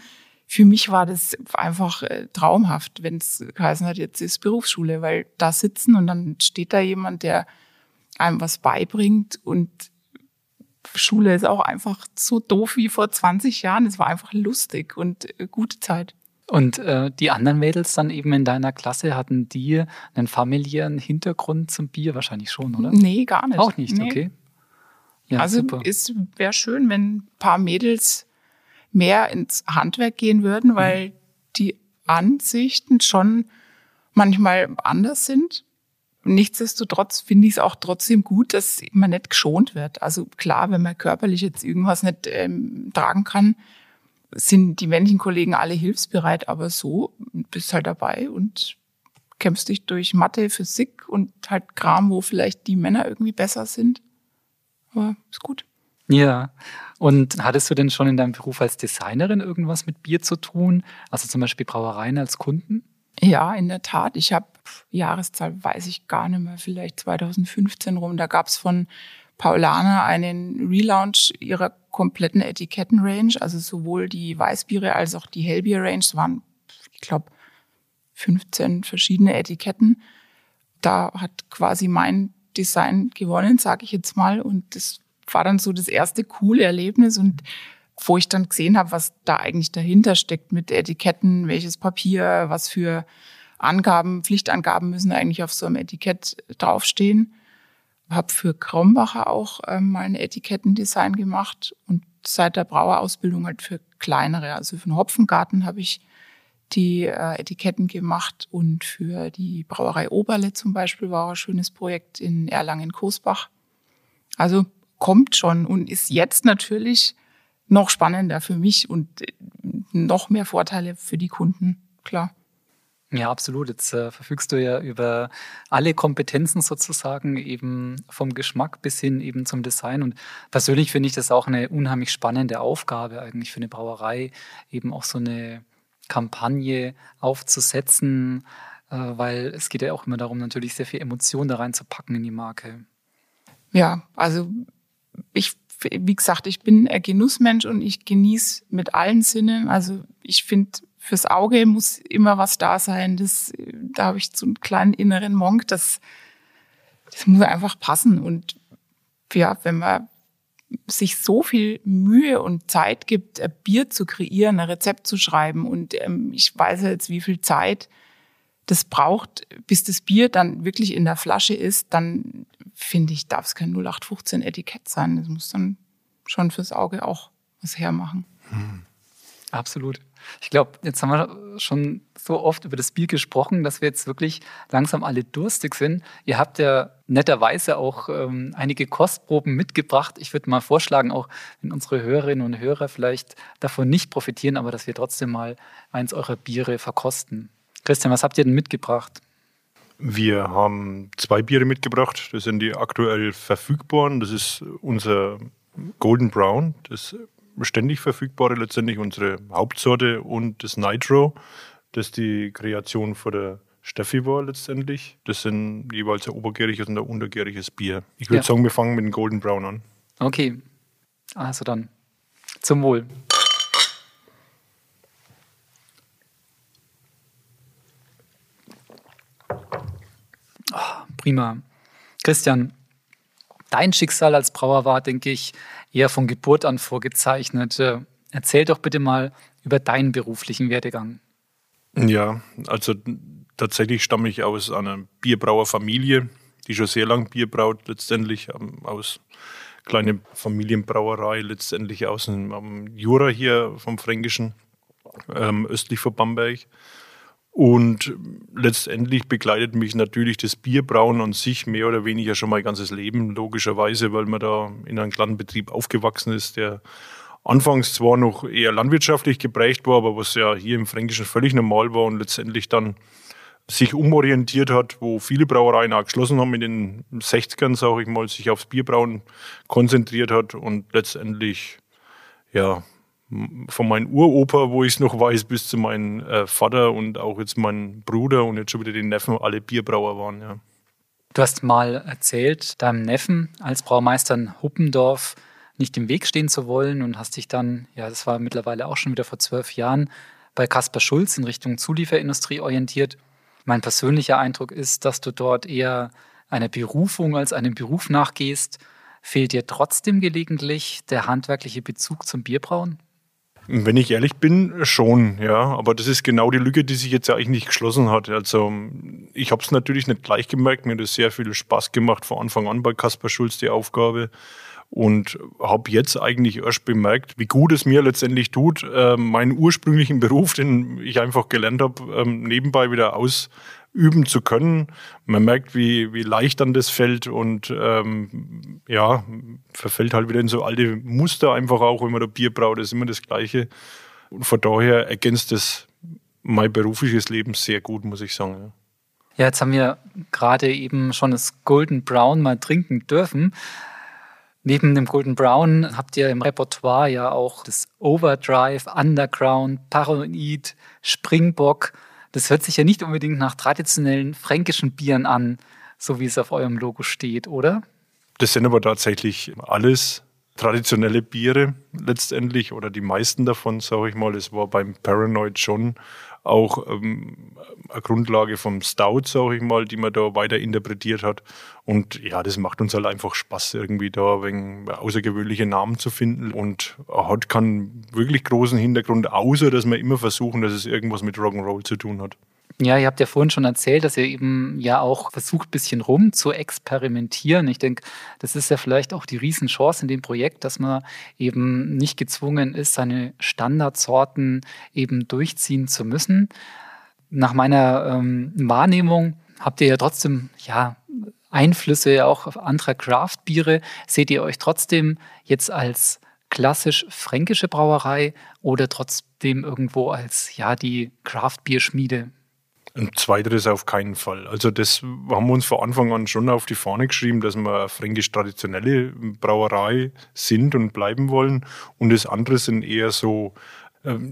[SPEAKER 3] für mich war das einfach äh, traumhaft, wenn es geheißen hat, jetzt ist Berufsschule, weil da sitzen und dann steht da jemand, der einem was beibringt und Schule ist auch einfach so doof wie vor 20 Jahren. Es war einfach lustig und äh, gute Zeit.
[SPEAKER 2] Und äh, die anderen Mädels dann eben in deiner Klasse, hatten die einen familiären Hintergrund zum Bier? Wahrscheinlich schon, oder?
[SPEAKER 3] Nee, gar nicht.
[SPEAKER 2] Auch nicht, nee. okay.
[SPEAKER 3] Ja, also super. es wäre schön, wenn ein paar Mädels mehr ins Handwerk gehen würden, mhm. weil mhm. die Ansichten schon manchmal anders sind. Nichtsdestotrotz finde ich es auch trotzdem gut, dass man nicht geschont wird. Also klar, wenn man körperlich jetzt irgendwas nicht ähm, tragen kann, sind die männlichen Kollegen alle hilfsbereit, aber so bist halt dabei und kämpfst dich durch Mathe, Physik und halt Kram, wo vielleicht die Männer irgendwie besser sind. Aber ist gut.
[SPEAKER 2] Ja. Und hattest du denn schon in deinem Beruf als Designerin irgendwas mit Bier zu tun? Also zum Beispiel Brauereien als Kunden?
[SPEAKER 3] Ja, in der Tat. Ich habe Jahreszahl, weiß ich gar nicht mehr, vielleicht 2015 rum. Da gab es von Paulaner einen Relaunch ihrer kompletten Etikettenrange, also sowohl die Weißbiere als auch die Hellbier-Range. Es waren, ich glaube, 15 verschiedene Etiketten. Da hat quasi mein Design gewonnen, sage ich jetzt mal. Und das war dann so das erste coole Erlebnis und wo ich dann gesehen habe, was da eigentlich dahinter steckt mit Etiketten, welches Papier, was für Angaben, Pflichtangaben müssen eigentlich auf so einem Etikett draufstehen. Habe für Krombacher auch ähm, mal ein Etikettendesign gemacht und seit der Brauerausbildung halt für kleinere. Also für den Hopfengarten habe ich die äh, Etiketten gemacht und für die Brauerei Oberle zum Beispiel war ein schönes Projekt in Erlangen-Kosbach. Also kommt schon und ist jetzt natürlich noch spannender für mich und äh, noch mehr Vorteile für die Kunden, klar.
[SPEAKER 2] Ja, absolut. Jetzt äh, verfügst du ja über alle Kompetenzen sozusagen, eben vom Geschmack bis hin eben zum Design. Und persönlich finde ich das auch eine unheimlich spannende Aufgabe eigentlich für eine Brauerei, eben auch so eine Kampagne aufzusetzen, äh, weil es geht ja auch immer darum, natürlich sehr viel Emotion da reinzupacken in die Marke.
[SPEAKER 3] Ja, also ich, wie gesagt, ich bin ein Genussmensch und ich genieße mit allen Sinnen. Also ich finde, fürs Auge muss immer was da sein. Das, da habe ich so einen kleinen inneren Monk. Das, das muss einfach passen. Und ja, wenn man sich so viel Mühe und Zeit gibt, ein Bier zu kreieren, ein Rezept zu schreiben und ähm, ich weiß jetzt, wie viel Zeit das braucht, bis das Bier dann wirklich in der Flasche ist, dann finde ich, darf es kein 0815 Etikett sein. Das muss dann schon fürs Auge auch was hermachen. Hm.
[SPEAKER 2] Absolut. Ich glaube, jetzt haben wir schon so oft über das Bier gesprochen, dass wir jetzt wirklich langsam alle durstig sind. Ihr habt ja netterweise auch ähm, einige Kostproben mitgebracht. Ich würde mal vorschlagen, auch wenn unsere Hörerinnen und Hörer vielleicht davon nicht profitieren, aber dass wir trotzdem mal eins eurer Biere verkosten. Christian, was habt ihr denn mitgebracht?
[SPEAKER 4] Wir haben zwei Biere mitgebracht. Das sind die aktuell verfügbaren. Das ist unser Golden Brown, das ständig verfügbare, letztendlich unsere Hauptsorte und das Nitro, das die Kreation von der Steffi war letztendlich. Das sind jeweils ein obergäriges und ein untergäriges Bier. Ich würde ja. sagen, wir fangen mit dem Golden Brown an.
[SPEAKER 2] Okay, also dann zum Wohl. Prima. Christian, dein Schicksal als Brauer war, denke ich, eher von Geburt an vorgezeichnet. Äh, erzähl doch bitte mal über deinen beruflichen Werdegang.
[SPEAKER 4] Ja, also tatsächlich stamme ich aus einer Bierbrauerfamilie, die schon sehr lange Bier braut, letztendlich ähm, aus kleine Familienbrauerei, letztendlich aus dem Jura hier vom Fränkischen. ähm, östlich von Bamberg. Und letztendlich begleitet mich natürlich das Bierbrauen an sich mehr oder weniger schon mein ganzes Leben, logischerweise, weil man da in einem kleinen Betrieb aufgewachsen ist, der anfangs zwar noch eher landwirtschaftlich geprägt war, aber was ja hier im Fränkischen völlig normal war und letztendlich dann sich umorientiert hat, wo viele Brauereien auch geschlossen haben in den 60ern, sage ich mal, sich aufs Bierbrauen konzentriert hat und letztendlich, ja, von meinem Uropa, wo ich es noch weiß, bis zu meinem äh, Vater und auch jetzt mein Bruder und jetzt schon wieder den Neffen, alle Bierbrauer waren, ja.
[SPEAKER 2] Du hast mal erzählt, deinem Neffen als Braumeister in Huppendorf nicht im Weg stehen zu wollen und hast dich dann, ja, das war mittlerweile auch schon wieder vor zwölf Jahren, bei Kaspar Schulz in Richtung Zulieferindustrie orientiert. Mein persönlicher Eindruck ist, dass du dort eher einer Berufung als einem Beruf nachgehst. Fehlt dir trotzdem gelegentlich der handwerkliche Bezug zum Bierbrauen?
[SPEAKER 4] Wenn ich ehrlich bin, schon, ja. Aber das ist genau die Lücke, die sich jetzt eigentlich nicht geschlossen hat. Also ich habe es natürlich nicht gleich gemerkt. Mir hat es sehr viel Spaß gemacht von Anfang an bei Kaspar Schulz die Aufgabe und habe jetzt eigentlich erst bemerkt, wie gut es mir letztendlich tut, äh, meinen ursprünglichen Beruf, den ich einfach gelernt habe, ähm, nebenbei wieder ausüben zu können. Man merkt, wie, wie leicht dann das fällt und ähm, ja, verfällt halt wieder in so alte Muster einfach auch, wenn man da Bier braut, das ist immer das Gleiche. Und von daher ergänzt es mein berufliches Leben sehr gut, muss ich sagen.
[SPEAKER 2] Ja, jetzt haben wir gerade eben schon das Golden Brown mal trinken dürfen. Neben dem Golden Brown habt ihr im Repertoire ja auch das Overdrive, Underground, Paranoid, Springbock. Das hört sich ja nicht unbedingt nach traditionellen fränkischen Bieren an, so wie es auf eurem Logo steht, oder?
[SPEAKER 4] Das sind aber tatsächlich alles traditionelle Biere letztendlich oder die meisten davon, sage ich mal. Das war beim Paranoid schon auch ähm, eine Grundlage vom Stout, sage ich mal, die man da weiter interpretiert hat. Und ja, das macht uns halt einfach Spaß, irgendwie da wegen außergewöhnliche Namen zu finden und hat keinen wirklich großen Hintergrund, außer dass wir immer versuchen, dass es irgendwas mit Rock'n'Roll zu tun hat.
[SPEAKER 2] Ja, ihr habt ja vorhin schon erzählt, dass ihr eben ja auch versucht, ein bisschen rum zu experimentieren. Ich denke, das ist ja vielleicht auch die Riesenchance in dem Projekt, dass man eben nicht gezwungen ist, seine Standardsorten eben durchziehen zu müssen. Nach meiner ähm, Wahrnehmung habt ihr ja trotzdem, ja, Einflüsse auch auf andere Craft-Biere. Seht ihr euch trotzdem jetzt als klassisch fränkische Brauerei oder trotzdem irgendwo als ja die Craft-Bier-Schmiede?
[SPEAKER 4] Ein zweiteres auf keinen Fall. Also das haben wir uns von Anfang an schon auf die Fahne geschrieben, dass wir eine fränkisch-traditionelle Brauerei sind und bleiben wollen. Und das andere sind eher so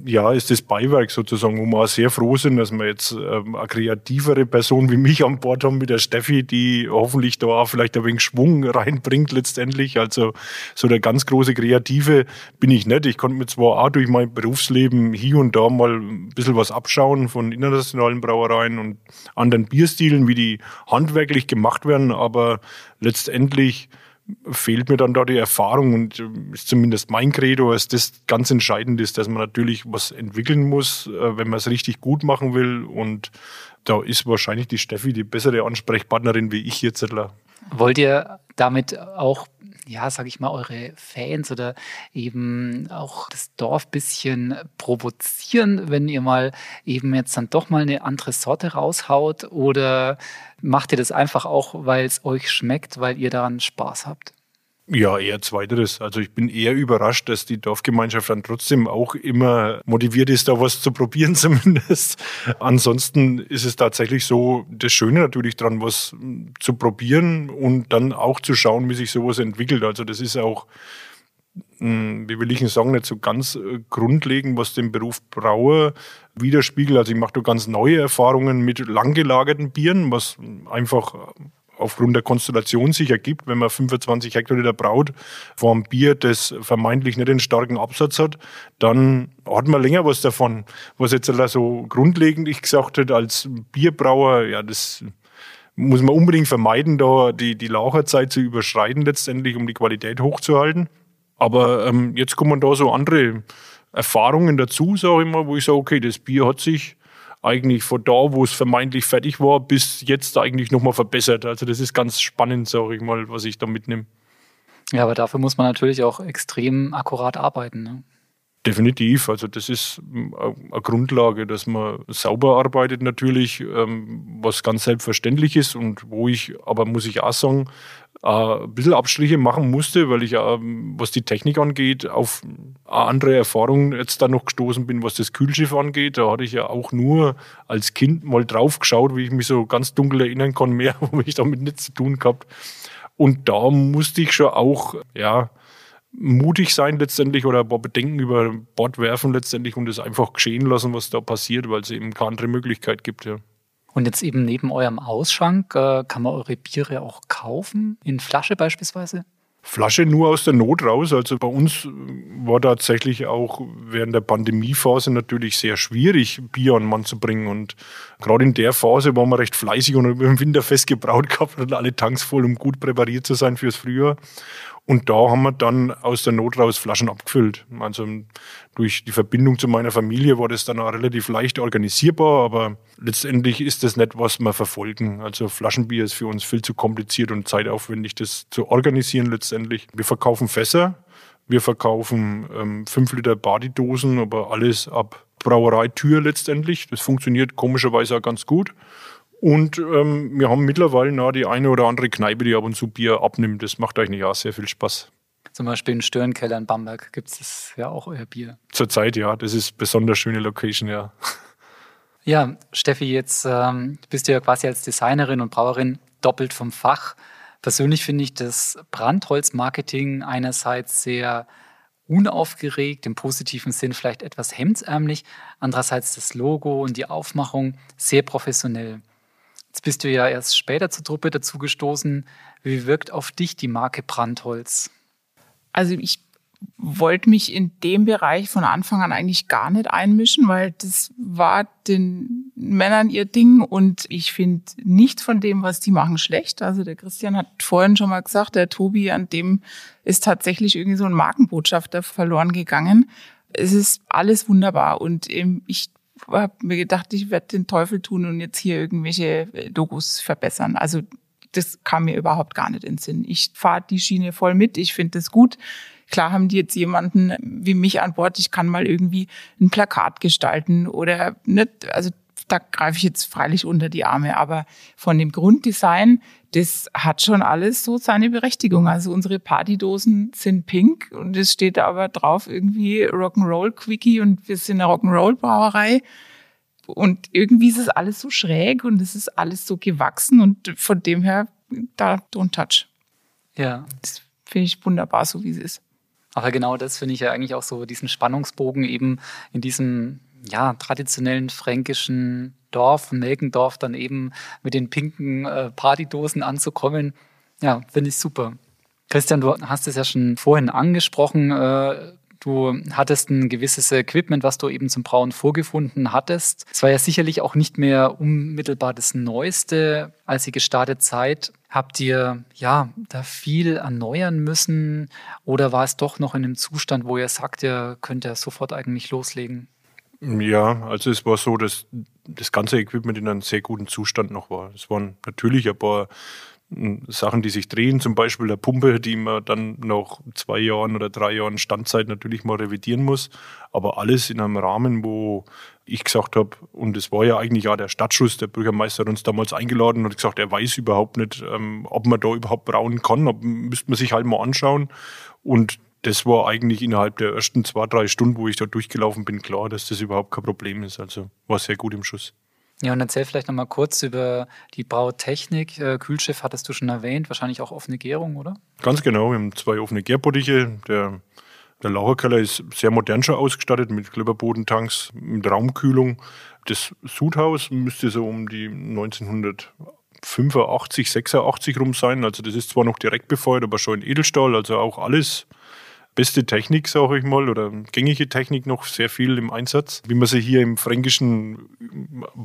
[SPEAKER 4] ja, ist das Beiwerk sozusagen, wo wir auch sehr froh sind, dass wir jetzt ähm, eine kreativere Person wie mich an Bord haben mit der Steffi, die hoffentlich da auch vielleicht ein wenig Schwung reinbringt letztendlich. Also so der ganz große Kreative bin ich nicht. Ich konnte mir zwar auch durch mein Berufsleben hier und da mal ein bisschen was abschauen von internationalen Brauereien und anderen Bierstilen, wie die handwerklich gemacht werden, aber letztendlich fehlt mir dann da die Erfahrung und äh, ist zumindest mein Credo, dass das ganz entscheidend ist, dass man natürlich was entwickeln muss, äh, wenn man es richtig gut machen will. Und da ist wahrscheinlich die Steffi die bessere Ansprechpartnerin wie ich jetzt.
[SPEAKER 2] Wollt ihr damit auch ja, sag ich mal, eure Fans oder eben auch das Dorf bisschen provozieren, wenn ihr mal eben jetzt dann doch mal eine andere Sorte raushaut? Oder macht ihr das einfach auch, weil es euch schmeckt, weil ihr daran Spaß habt?
[SPEAKER 4] Ja, eher zweiteres. Also ich bin eher überrascht, dass die Dorfgemeinschaft dann trotzdem auch immer motiviert ist, da was zu probieren zumindest. Ansonsten ist es tatsächlich so, das Schöne natürlich dran, was zu probieren und dann auch zu schauen, wie sich sowas entwickelt. Also das ist auch, hm, wie will ich sagen, nicht so ganz äh, grundlegend, was den Beruf Brauer widerspiegelt. Also ich mache da ganz neue Erfahrungen mit langgelagerten Bieren, was einfach aufgrund der Konstellation sich ergibt, wenn man 25 Hektoliter braut vor einem Bier, das vermeintlich nicht einen starken Absatz hat, dann hat man länger was davon. Was jetzt so grundlegend ich gesagt hätte, als Bierbrauer, ja, das muss man unbedingt vermeiden, da die, die Laucherzeit zu überschreiten letztendlich, um die Qualität hochzuhalten. Aber ähm, jetzt kommen da so andere Erfahrungen dazu, sage ich mal, wo ich sage, okay, das Bier hat sich eigentlich von da, wo es vermeintlich fertig war, bis jetzt eigentlich nochmal verbessert. Also das ist ganz spannend, sage ich mal, was ich da mitnehme.
[SPEAKER 2] Ja, aber dafür muss man natürlich auch extrem akkurat arbeiten. Ne?
[SPEAKER 4] Definitiv. Also das ist ähm, eine Grundlage, dass man sauber arbeitet natürlich, ähm, was ganz selbstverständlich ist und wo ich, aber muss ich auch sagen, ein bisschen Abstriche machen musste, weil ich, was die Technik angeht, auf andere Erfahrung jetzt da noch gestoßen bin, was das Kühlschiff angeht. Da hatte ich ja auch nur als Kind mal drauf geschaut, wie ich mich so ganz dunkel erinnern kann, mehr habe ich damit nichts zu tun gehabt. Und da musste ich schon auch, ja, mutig sein letztendlich oder ein paar Bedenken über Bord werfen letztendlich und es einfach geschehen lassen, was da passiert, weil es eben keine andere Möglichkeit gibt. Ja.
[SPEAKER 2] Und jetzt eben neben eurem Ausschank äh, kann man eure Biere auch kaufen, in Flasche beispielsweise?
[SPEAKER 4] Flasche nur aus der Not raus. Also bei uns war tatsächlich auch während der Pandemiephase natürlich sehr schwierig, Bier an den Mann zu bringen. Und gerade in der Phase waren wir recht fleißig und im Winter fest gebraut gehabt und alle Tanks voll, um gut präpariert zu sein fürs Frühjahr. Und da haben wir dann aus der Not raus Flaschen abgefüllt. Also durch die Verbindung zu meiner Familie war das dann auch relativ leicht organisierbar, aber letztendlich ist das nicht, was wir verfolgen. Also Flaschenbier ist für uns viel zu kompliziert und zeitaufwendig, das zu organisieren letztendlich. Wir verkaufen Fässer, wir verkaufen ähm, 5 Liter Badedosen, aber alles ab Brauereitür letztendlich. Das funktioniert komischerweise auch ganz gut. Und ähm, wir haben mittlerweile noch die eine oder andere Kneipe, die ab und zu Bier abnimmt. Das macht eigentlich auch sehr viel Spaß.
[SPEAKER 2] Zum Beispiel in Störenkeller in Bamberg gibt es ja auch euer Bier.
[SPEAKER 4] Zurzeit ja, das ist besonders schöne Location, ja.
[SPEAKER 2] Ja, Steffi, jetzt ähm, bist du ja quasi als Designerin und Brauerin doppelt vom Fach. Persönlich finde ich das Brandholzmarketing einerseits sehr unaufgeregt, im positiven Sinn vielleicht etwas hemdsärmlich, andererseits das Logo und die Aufmachung sehr professionell. Jetzt bist du ja erst später zur Truppe dazugestoßen. Wie wirkt auf dich die Marke Brandholz?
[SPEAKER 3] Also ich wollte mich in dem Bereich von Anfang an eigentlich gar nicht einmischen, weil das war den Männern ihr Ding und ich finde nichts von dem, was die machen, schlecht. Also der Christian hat vorhin schon mal gesagt, der Tobi, an dem ist tatsächlich irgendwie so ein Markenbotschafter verloren gegangen. Es ist alles wunderbar und ich habe mir gedacht, ich werde den Teufel tun und jetzt hier irgendwelche Logos verbessern. Also das kam mir überhaupt gar nicht in den Sinn. Ich fahre die Schiene voll mit, ich finde das gut. Klar haben die jetzt jemanden wie mich an Bord, ich kann mal irgendwie ein Plakat gestalten oder nicht, also da greife ich jetzt freilich unter die Arme, aber von dem Grunddesign, das hat schon alles so seine Berechtigung. Also unsere Partydosen sind pink und es steht aber drauf irgendwie Rock'n'Roll Quickie und wir sind eine Rock'n'Roll Brauerei. Und irgendwie ist es alles so schräg und es ist alles so gewachsen und von dem her, da don't touch.
[SPEAKER 2] Ja.
[SPEAKER 3] Das finde ich wunderbar, so wie es ist.
[SPEAKER 2] Aber genau das finde ich ja eigentlich auch so, diesen Spannungsbogen eben in diesem ja, traditionellen fränkischen Dorf, Melkendorf, dann eben mit den pinken äh, Partydosen anzukommen. Ja, finde ich super. Christian, du hast es ja schon vorhin angesprochen. Äh, Du hattest ein gewisses Equipment, was du eben zum Brauen vorgefunden hattest. Es war ja sicherlich auch nicht mehr unmittelbar das Neueste, als ihr gestartet seid. Habt ihr ja da viel erneuern müssen oder war es doch noch in einem Zustand, wo ihr sagt, ihr könnt ja sofort eigentlich loslegen?
[SPEAKER 4] Ja, also es war so, dass das ganze Equipment in einem sehr guten Zustand noch war. Es waren natürlich ein paar Sachen, die sich drehen, zum Beispiel der Pumpe, die man dann nach zwei Jahren oder drei Jahren Standzeit natürlich mal revidieren muss. Aber alles in einem Rahmen, wo ich gesagt habe, und es war ja eigentlich auch der Stadtschuss, der Bürgermeister hat uns damals eingeladen und gesagt, er weiß überhaupt nicht, ähm, ob man da überhaupt brauen kann, ob, müsste man sich halt mal anschauen. Und das war eigentlich innerhalb der ersten zwei, drei Stunden, wo ich da durchgelaufen bin, klar, dass das überhaupt kein Problem ist. Also war sehr gut im Schuss.
[SPEAKER 2] Ja, und erzähl vielleicht nochmal kurz über die Brautechnik. Äh, Kühlschiff hattest du schon erwähnt, wahrscheinlich auch offene Gärung, oder?
[SPEAKER 4] Ganz genau, wir haben zwei offene Gärbottiche. Der, der Laucherkeller ist sehr modern schon ausgestattet mit Glibberbodentanks, mit Raumkühlung. Das Sudhaus müsste so um die 1985, 86 rum sein. Also das ist zwar noch direkt befeuert, aber schon in Edelstahl, also auch alles beste Technik, sage ich mal, oder gängige Technik noch sehr viel im Einsatz, wie man sie hier im Fränkischen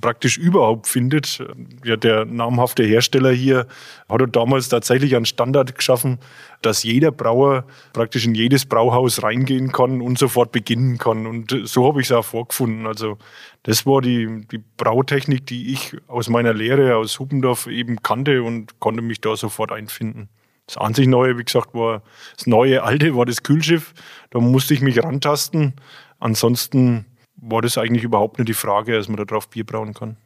[SPEAKER 4] praktisch überhaupt findet. Ja, der namhafte Hersteller hier hat damals tatsächlich einen Standard geschaffen, dass jeder Brauer praktisch in jedes Brauhaus reingehen kann und sofort beginnen kann. Und so habe ich es auch vorgefunden. Also das war die, die Brautechnik, die ich aus meiner Lehre aus Hubendorf eben kannte und konnte mich da sofort einfinden. Das einzig Neue, wie gesagt, war das neue Alte, war das Kühlschiff. Da musste ich mich rantasten. ansonsten war das eigentlich überhaupt nicht die Frage, dass man darauf Bier brauen kann.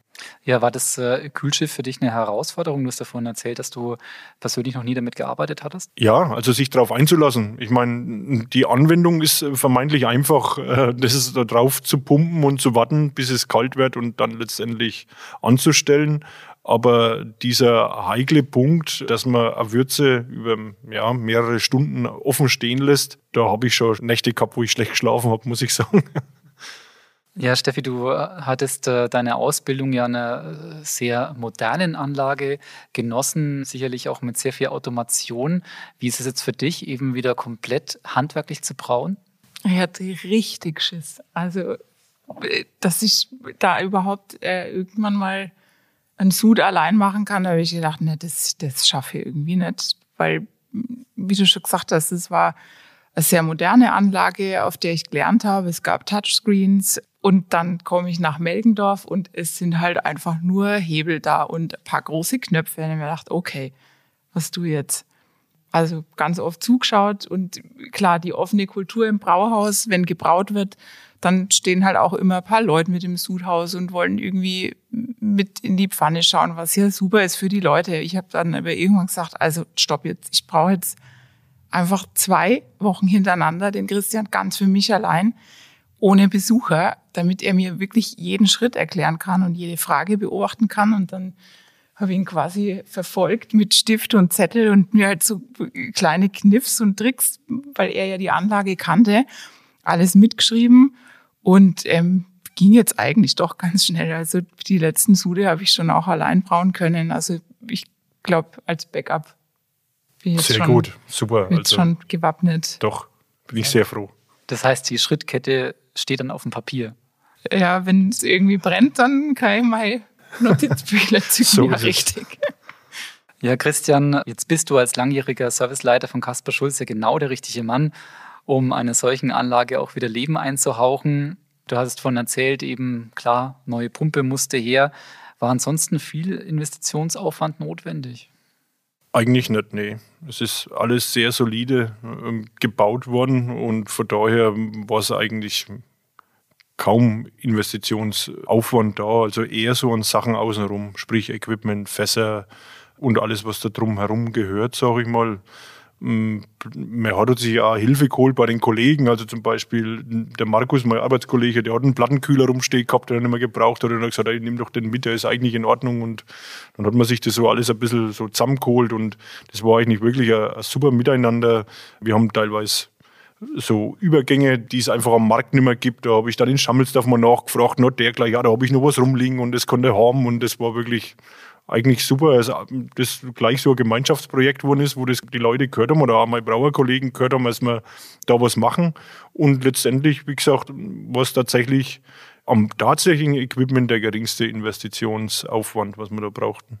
[SPEAKER 2] Ja, war das äh, Kühlschiff für dich eine Herausforderung? Du hast ja vorhin erzählt, dass du persönlich noch nie damit gearbeitet hattest.
[SPEAKER 4] Ja, also sich darauf einzulassen. Ich meine, die Anwendung ist äh, vermeintlich einfach, äh, das ist da drauf zu pumpen und zu warten, bis es kalt wird und dann letztendlich anzustellen. Aber dieser heikle Punkt, dass man eine Würze über ja, mehrere Stunden offen stehen lässt, da habe ich schon Nächte gehabt, wo ich schlecht geschlafen habe, muss ich sagen.
[SPEAKER 2] Ja, Steffi, du äh, hattest äh, deine Ausbildung ja in einer äh, sehr modernen Anlage genossen, sicherlich auch mit sehr viel Automation. Wie ist es jetzt für dich, eben wieder komplett handwerklich zu brauen?
[SPEAKER 3] Ich hatte richtig Schiss. Also, dass ich da überhaupt äh, irgendwann mal einen Sud allein machen kann, da habe ich gedacht, ne, das, das schaffe ich irgendwie nicht. Weil, wie du schon gesagt hast, es war eine sehr moderne Anlage, auf der ich gelernt habe. Es gab Touchscreens, und dann komme ich nach Melgendorf und es sind halt einfach nur Hebel da und ein paar große Knöpfe. Und ich mir gedacht, okay, was du jetzt? Also ganz oft zugeschaut und klar, die offene Kultur im Brauhaus, wenn gebraut wird, dann stehen halt auch immer ein paar Leute mit im Sudhaus und wollen irgendwie mit in die Pfanne schauen, was ja super ist für die Leute. Ich habe dann aber irgendwann gesagt, also stopp jetzt, ich brauche jetzt einfach zwei Wochen hintereinander den Christian ganz für mich allein ohne Besucher, damit er mir wirklich jeden Schritt erklären kann und jede Frage beobachten kann. Und dann habe ich ihn quasi verfolgt mit Stift und Zettel und mir halt so kleine Kniffs und Tricks, weil er ja die Anlage kannte, alles mitgeschrieben und ähm, ging jetzt eigentlich doch ganz schnell. Also die letzten Sude habe ich schon auch allein brauen können. Also ich glaube, als Backup
[SPEAKER 4] bin ich jetzt Sehr schon, gut, super.
[SPEAKER 3] Jetzt also, schon gewappnet.
[SPEAKER 4] Doch, bin ich sehr froh.
[SPEAKER 2] Das heißt, die Schrittkette steht dann auf dem Papier.
[SPEAKER 3] Ja, wenn es irgendwie brennt, dann kann ich mal Notizbücher zücken. so ja, richtig.
[SPEAKER 2] Ja, Christian, jetzt bist du als langjähriger Serviceleiter von Kasper Schulze genau der richtige Mann, um einer solchen Anlage auch wieder Leben einzuhauchen. Du hast von erzählt, eben klar, neue Pumpe musste her. War ansonsten viel Investitionsaufwand notwendig?
[SPEAKER 4] Eigentlich nicht, nee. Es ist alles sehr solide äh, gebaut worden und von daher war es eigentlich kaum Investitionsaufwand da, also eher so an Sachen außenrum, sprich Equipment, Fässer und alles, was da drum herum gehört, sage ich mal. Mm, man hat sich ja Hilfe geholt bei den Kollegen, also zum Beispiel der Markus, mein Arbeitskollege, der hat einen Plattenkühler rumstehen gehabt, den er nicht mehr gebraucht. Hat und hat gesagt, ich nehme doch den mit, der ist eigentlich in Ordnung. Und dann hat man sich das so alles ein bisschen so zusammengeholt. Und das war eigentlich wirklich ein, ein super Miteinander. Wir haben teilweise so Übergänge, die es einfach am Markt nicht mehr gibt. Da habe ich dann in Schammelsdorf mal nachgefragt, not der gleich, ja, da habe ich noch was rumliegen und das konnte er haben. Und das war wirklich eigentlich super, also das gleich so ein Gemeinschaftsprojekt geworden ist, wo das die Leute gehört haben oder auch meine Brauerkollegen gehört haben, dass wir da was machen. Und letztendlich, wie gesagt, war es tatsächlich am tatsächlichen Equipment der geringste Investitionsaufwand, was wir da brauchten.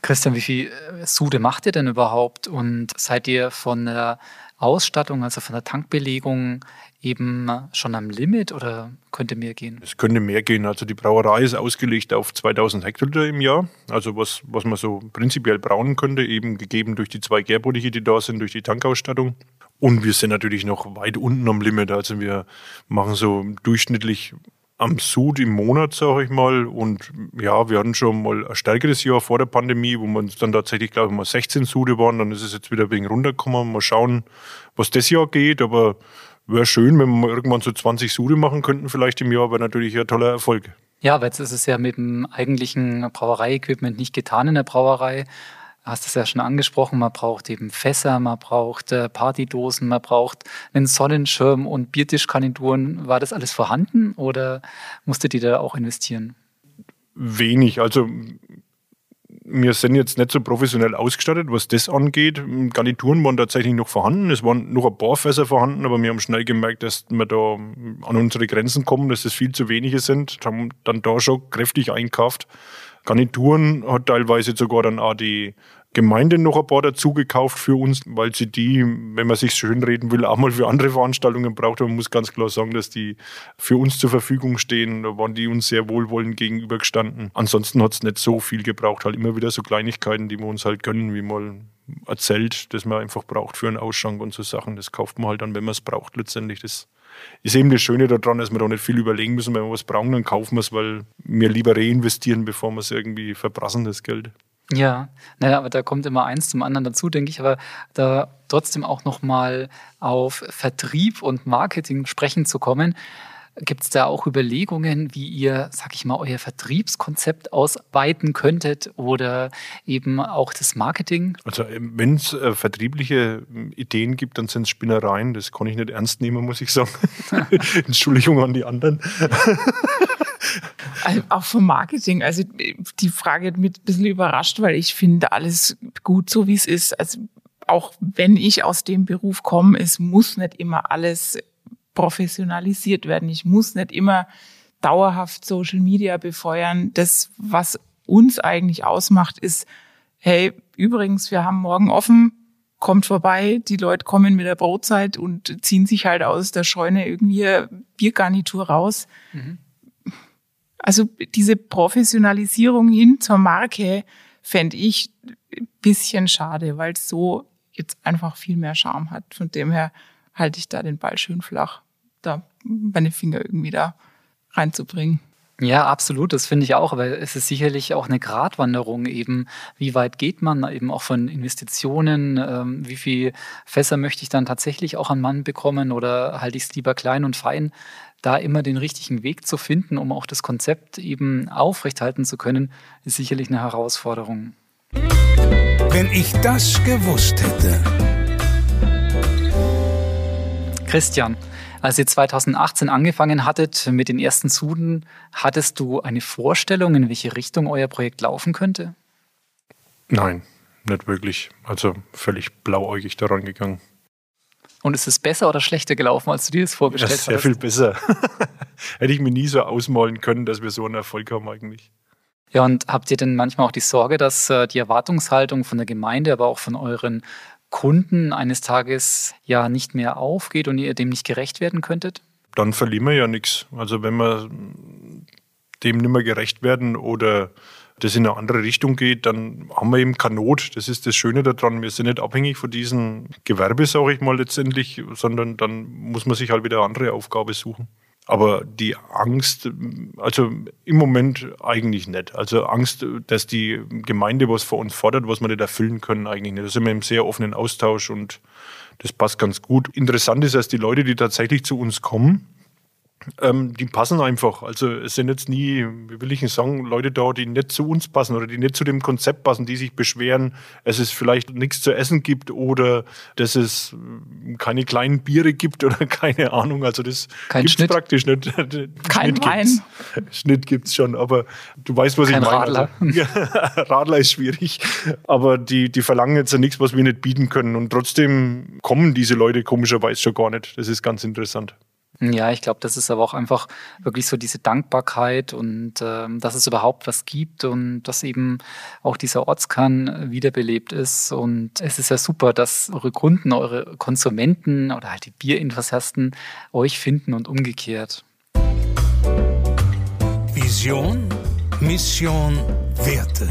[SPEAKER 2] Christian, wie viel äh, Sude macht ihr denn überhaupt? Und seid ihr von der Ausstattung, also von der Tankbelegung, eben schon am Limit oder könnte mehr gehen?
[SPEAKER 4] Es könnte mehr gehen. Also die Brauerei ist ausgelegt auf 2000 Hektoliter im Jahr. Also was, was man so prinzipiell brauen könnte, eben gegeben durch die zwei Gärbottiche, die da sind, durch die Tankausstattung. Und wir sind natürlich noch weit unten am Limit. Also wir machen so durchschnittlich am Sud im Monat, sage ich mal. Und ja, wir hatten schon mal ein stärkeres Jahr vor der Pandemie, wo man dann tatsächlich, glaube ich, mal 16 Sude waren. Dann ist es jetzt wieder wegen runtergekommen. Mal schauen, was das Jahr geht. Aber wäre schön, wenn wir mal irgendwann so 20 Sude machen könnten, vielleicht im Jahr, wäre natürlich ein toller Erfolg.
[SPEAKER 2] Ja, aber jetzt ist es ja mit dem eigentlichen Brauereiequipment nicht getan in der Brauerei hast es ja schon angesprochen, man braucht eben Fässer, man braucht äh, Partydosen, man braucht einen Sonnenschirm und Biertischkanituren. War das alles vorhanden oder musstet ihr da auch investieren?
[SPEAKER 4] Wenig. Also wir sind jetzt nicht so professionell ausgestattet, was das angeht. Garnituren waren tatsächlich noch vorhanden. Es waren noch ein paar Fässer vorhanden, aber wir haben schnell gemerkt, dass wir da an unsere Grenzen kommen, dass es viel zu wenige sind. Haben dann da schon kräftig einkauft. Garnituren hat teilweise sogar dann auch die Gemeinde noch ein paar dazu gekauft für uns, weil sie die, wenn man sich schön reden will, auch mal für andere Veranstaltungen braucht. Man muss ganz klar sagen, dass die für uns zur Verfügung stehen. Da waren die uns sehr wohlwollend gegenübergestanden. Ansonsten hat es nicht so viel gebraucht. Halt immer wieder so Kleinigkeiten, die wir uns halt gönnen, wie mal ein Zelt, das man einfach braucht für einen Ausschank und so Sachen. Das kauft man halt dann, wenn man es braucht letztendlich. Das ist eben das Schöne daran, dass wir da nicht viel überlegen müssen. Wenn wir was brauchen, dann kaufen wir es, weil wir lieber reinvestieren, bevor wir es irgendwie verprassen, das Geld.
[SPEAKER 2] Ja, naja, aber da kommt immer eins zum anderen dazu, denke ich, aber da trotzdem auch nochmal auf Vertrieb und Marketing sprechen zu kommen. Gibt es da auch Überlegungen, wie ihr, sag ich mal, euer Vertriebskonzept ausweiten könntet oder eben auch das Marketing?
[SPEAKER 4] Also ähm, wenn es äh, vertriebliche ähm, Ideen gibt, dann sind es Spinnereien. Das kann ich nicht ernst nehmen, muss ich sagen. Entschuldigung an die anderen.
[SPEAKER 3] Also auch vom Marketing. Also die Frage hat mich ein bisschen überrascht, weil ich finde alles gut so, wie es ist. Also auch wenn ich aus dem Beruf komme, es muss nicht immer alles professionalisiert werden. Ich muss nicht immer dauerhaft Social Media befeuern. Das, was uns eigentlich ausmacht, ist, hey, übrigens, wir haben morgen offen, kommt vorbei, die Leute kommen mit der Brotzeit und ziehen sich halt aus der Scheune irgendwie Biergarnitur raus. Mhm. Also diese Professionalisierung hin zur Marke fände ich ein bisschen schade, weil es so jetzt einfach viel mehr Charme hat. Von dem her halte ich da den Ball schön flach, da meine Finger irgendwie da reinzubringen.
[SPEAKER 2] Ja, absolut, das finde ich auch, weil es ist sicherlich auch eine Gratwanderung eben, wie weit geht man eben auch von Investitionen, ähm, wie viel Fässer möchte ich dann tatsächlich auch an Mann bekommen oder halte ich es lieber klein und fein da immer den richtigen Weg zu finden, um auch das Konzept eben aufrechthalten zu können, ist sicherlich eine Herausforderung.
[SPEAKER 1] Wenn ich das gewusst hätte.
[SPEAKER 2] Christian, als ihr 2018 angefangen hattet mit den ersten Suden, hattest du eine Vorstellung, in welche Richtung euer Projekt laufen könnte?
[SPEAKER 4] Nein, nicht wirklich. Also völlig blauäugig daran gegangen.
[SPEAKER 2] Und ist es besser oder schlechter gelaufen, als du dir das vorgestellt hast?
[SPEAKER 4] Sehr viel besser. Hätte ich mir nie so ausmalen können, dass wir so einen Erfolg haben eigentlich.
[SPEAKER 2] Ja, und habt ihr denn manchmal auch die Sorge, dass äh, die Erwartungshaltung von der Gemeinde, aber auch von euren Kunden eines Tages ja nicht mehr aufgeht und ihr dem nicht gerecht werden könntet?
[SPEAKER 4] Dann verlieren wir ja nichts. Also wenn wir dem nicht mehr gerecht werden oder das in eine andere Richtung geht, dann haben wir eben keine Not. Das ist das Schöne daran. Wir sind nicht abhängig von diesem Gewerbe, sage ich mal letztendlich, sondern dann muss man sich halt wieder eine andere Aufgabe suchen. Aber die Angst, also im Moment eigentlich nicht. Also Angst, dass die Gemeinde was von uns fordert, was wir nicht erfüllen können, eigentlich nicht. Da sind wir im sehr offenen Austausch und das passt ganz gut. Interessant ist, dass die Leute, die tatsächlich zu uns kommen, ähm, die passen einfach. Also es sind jetzt nie, wie will ich denn sagen, Leute da, die nicht zu uns passen oder die nicht zu dem Konzept passen, die sich beschweren, es ist vielleicht nichts zu essen gibt oder dass es äh, keine kleinen Biere gibt oder keine Ahnung. Also das
[SPEAKER 2] Kein
[SPEAKER 4] gibt's
[SPEAKER 2] Schnitt.
[SPEAKER 4] praktisch nicht.
[SPEAKER 3] Kein
[SPEAKER 4] Schnitt
[SPEAKER 3] Wein.
[SPEAKER 4] Gibt's. Schnitt gibt's schon, aber du weißt, was
[SPEAKER 2] Kein
[SPEAKER 4] ich meine.
[SPEAKER 2] Radler.
[SPEAKER 4] Also, Radler ist schwierig, aber die, die verlangen jetzt ja nichts, was wir nicht bieten können und trotzdem kommen diese Leute komischerweise schon gar nicht. Das ist ganz interessant.
[SPEAKER 2] Ja, ich glaube, das ist aber auch einfach wirklich so diese Dankbarkeit und ähm, dass es überhaupt was gibt und dass eben auch dieser Ortskern wiederbelebt ist. Und es ist ja super, dass eure Kunden, eure Konsumenten oder halt die Bierenthusiasten euch finden und umgekehrt.
[SPEAKER 1] Vision, Mission, Werte.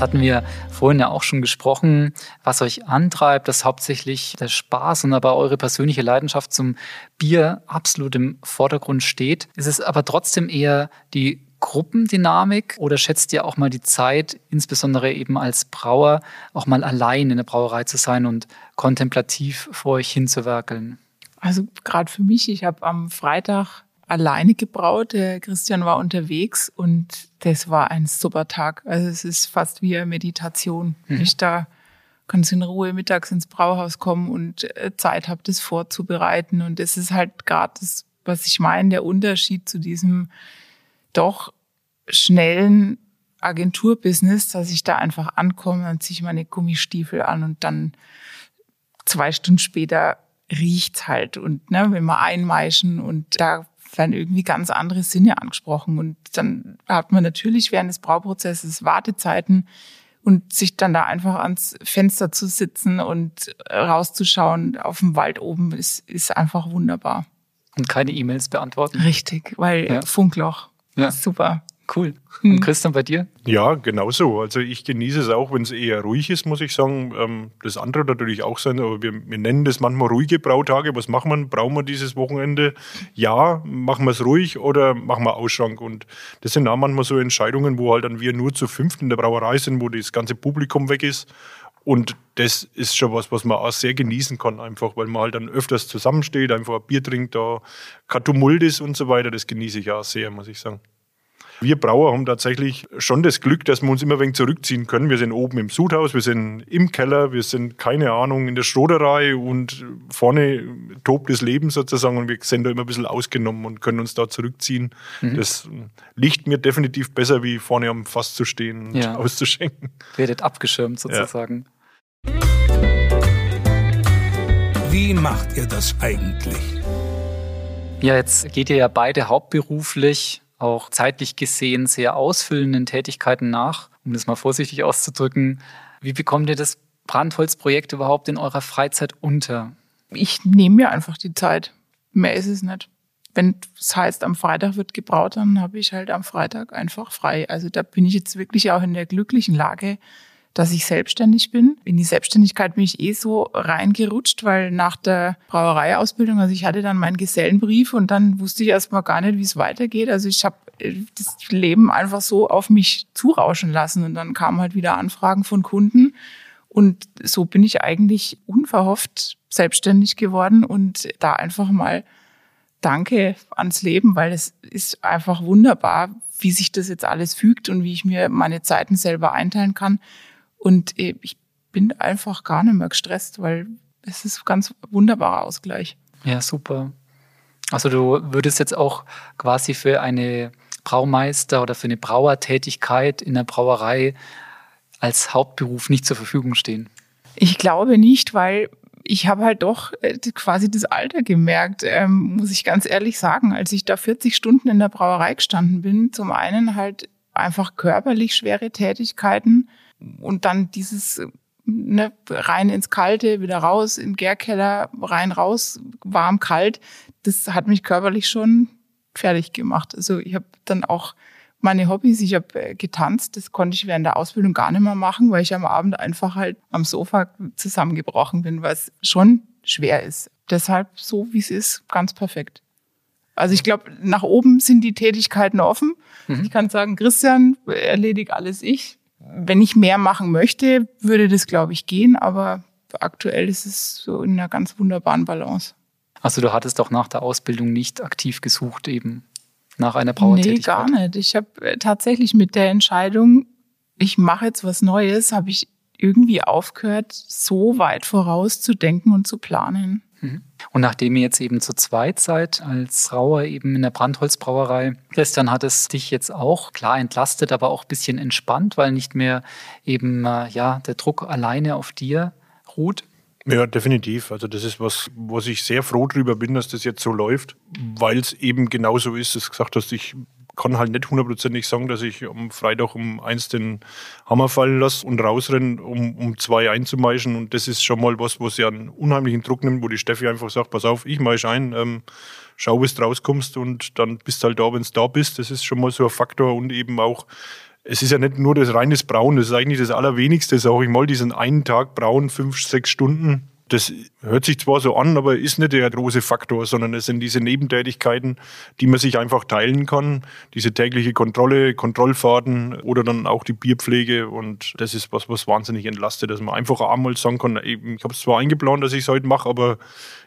[SPEAKER 2] Jetzt hatten wir vorhin ja auch schon gesprochen, was euch antreibt, dass hauptsächlich der Spaß und aber eure persönliche Leidenschaft zum Bier absolut im Vordergrund steht. Ist es aber trotzdem eher die Gruppendynamik oder schätzt ihr auch mal die Zeit, insbesondere eben als Brauer, auch mal allein in der Brauerei zu sein und kontemplativ vor euch hinzuwerkeln?
[SPEAKER 3] Also gerade für mich, ich habe am Freitag alleine gebraut. Der Christian war unterwegs und das war ein super Tag. Also es ist fast wie eine Meditation.
[SPEAKER 2] Mhm.
[SPEAKER 3] Ich da ganz in Ruhe mittags ins Brauhaus kommen und äh, Zeit habe, das vorzubereiten. Und das ist halt gerade das, was ich meine, der Unterschied zu diesem doch schnellen Agenturbusiness, dass ich da einfach ankomme und ziehe meine Gummistiefel an und dann zwei Stunden später riecht's halt und ne, wenn wir einmeischen und da werden irgendwie ganz andere Sinne angesprochen und dann hat man natürlich während des Brauprozesses Wartezeiten und sich dann da einfach ans Fenster zu sitzen und rauszuschauen auf dem Wald oben ist, ist einfach wunderbar.
[SPEAKER 2] Und keine E-Mails beantworten?
[SPEAKER 3] Richtig, weil
[SPEAKER 2] Ja.
[SPEAKER 3] Funkloch,
[SPEAKER 2] Ja.
[SPEAKER 3] super.
[SPEAKER 2] Cool. Und hm. Christian, bei dir?
[SPEAKER 4] Ja, genauso. Also ich genieße es auch, wenn es eher ruhig ist, muss ich sagen. Ähm, das andere natürlich auch sein, aber wir, wir nennen das manchmal ruhige Brautage. Was machen wir? Brauchen wir dieses Wochenende? Ja, machen wir es ruhig oder machen wir Ausschank? Und das sind auch manchmal so Entscheidungen, wo halt dann wir nur zu fünft in der Brauerei sind, wo das ganze Publikum weg ist. Und das ist schon was, was man auch sehr genießen kann, einfach, weil man halt dann öfters zusammensteht, einfach ein Bier trinkt, da kein Tumult ist und so weiter. Das genieße ich auch sehr, muss ich sagen. Wir Brauer haben tatsächlich schon das Glück, dass wir uns immer ein wenig zurückziehen können. Wir sind oben im Sudhaus, wir sind im Keller, wir sind, keine Ahnung, in der Schroderei und vorne tobt das Leben sozusagen und wir sind da immer ein bisschen ausgenommen und können uns da zurückziehen. Mhm. Das liegt mir definitiv besser, wie vorne am Fass zu stehen und ja. auszuschenken.
[SPEAKER 2] Werdet abgeschirmt sozusagen. Ja.
[SPEAKER 1] Wie macht ihr das eigentlich?
[SPEAKER 2] Ja, jetzt geht ihr ja beide hauptberuflich auch zeitlich gesehen sehr ausfüllenden Tätigkeiten nach, um das mal vorsichtig auszudrücken. Wie bekommt ihr das Brandholzprojekt überhaupt in eurer Freizeit unter?
[SPEAKER 3] Ich nehme mir einfach die Zeit. Mehr ist es nicht. Wenn es heißt, am Freitag wird gebraut, dann habe ich halt am Freitag einfach frei. Also da bin ich jetzt wirklich auch in der glücklichen Lage, dass ich selbstständig bin. In die Selbstständigkeit bin ich eh so reingerutscht, weil nach der Brauereiausbildung, also ich hatte dann meinen Gesellenbrief und dann wusste ich erstmal gar nicht, wie es weitergeht. Also ich habe äh, das Leben einfach so auf mich zurauschen lassen und dann kamen halt wieder Anfragen von Kunden und so bin ich eigentlich unverhofft selbstständig geworden und da einfach mal Danke ans Leben, weil es ist einfach wunderbar, wie sich das jetzt alles fügt und wie ich mir meine Zeiten selber einteilen kann. Und äh, ich bin einfach gar nicht mehr gestresst, weil es ist ganz wunderbarer Ausgleich.
[SPEAKER 2] Ja, super. Also du würdest jetzt auch quasi für eine Braumeister oder für eine Brauertätigkeit in der Brauerei als Hauptberuf nicht zur Verfügung stehen?
[SPEAKER 3] Ich glaube nicht, weil ich habe halt doch äh, quasi das Alter gemerkt, ähm, muss ich ganz ehrlich sagen, als ich da 40 Stunden in der Brauerei gestanden bin. Zum einen halt einfach körperlich schwere Tätigkeiten, und dann dieses ne, rein ins Kalte, wieder raus, in den Gärkeller, rein, raus, warm, kalt, das hat mich körperlich schon fertig gemacht. Also ich habe dann auch meine Hobbys, ich habe äh, getanzt, das konnte ich während der Ausbildung gar nicht mehr machen, weil ich am Abend einfach halt am Sofa zusammengebrochen bin, was schon schwer ist. Deshalb so, wie es ist, ganz perfekt. Also ich glaube, nach oben sind die Tätigkeiten offen. Mhm. Ich kann sagen, Christian, erledigt alles ich wenn ich mehr machen möchte, würde das, glaube ich, gehen, aber aktuell ist es so in einer ganz wunderbaren Balance.
[SPEAKER 2] Also du hattest auch nach der Ausbildung nicht aktiv gesucht, eben nach einer Brauertätigkeit?
[SPEAKER 3] Nee, gar nicht. Ich habe äh, tatsächlich mit der Entscheidung, ich mache jetzt was Neues, habe ich irgendwie aufgehört, so weit vorauszudenken und zu planen.
[SPEAKER 2] Mhm. Und nachdem ihr jetzt eben zu zweit seid, als Brauer eben in der Brandholzbrauerei, Christian, hat es dich jetzt auch klar entlastet, aber auch ein bisschen entspannt, weil nicht mehr eben äh, ja, der Druck alleine auf dir ruht?
[SPEAKER 4] Ja, definitiv. Also das ist was, was ich sehr froh drüber bin, dass das jetzt so läuft, weil es eben genauso ist, dass du gesagt hast, ich kann halt nicht hundertprozentig sagen, dass ich am Freitag um eins den Hammer fallen lasse und rausrenne, um, um zwei einzumeischen. Und das ist schon mal was, was ja einen unheimlichen Druck nimmt, wo die Steffi einfach sagt, pass auf, ich meisch ein, ähm, schau, bis du rauskommst und dann bist du halt da, wenn du da bist. Das ist schon mal so ein Faktor und eben auch es ist ja nicht nur das reines Brauen, das ist eigentlich das Allerwenigste, sage ich mal, diesen einen Tag Brauen, fünf, sechs Stunden das hört sich zwar so an, aber ist nicht der große Faktor, sondern es sind diese Nebentätigkeiten, die man sich einfach teilen kann. Diese tägliche Kontrolle, Kontrollfahrten oder dann auch die Bierpflege. Und das ist was, was wahnsinnig entlastet, dass man einfach einmal sagen kann, ich habe es zwar eingeplant, dass ich es heute mache, aber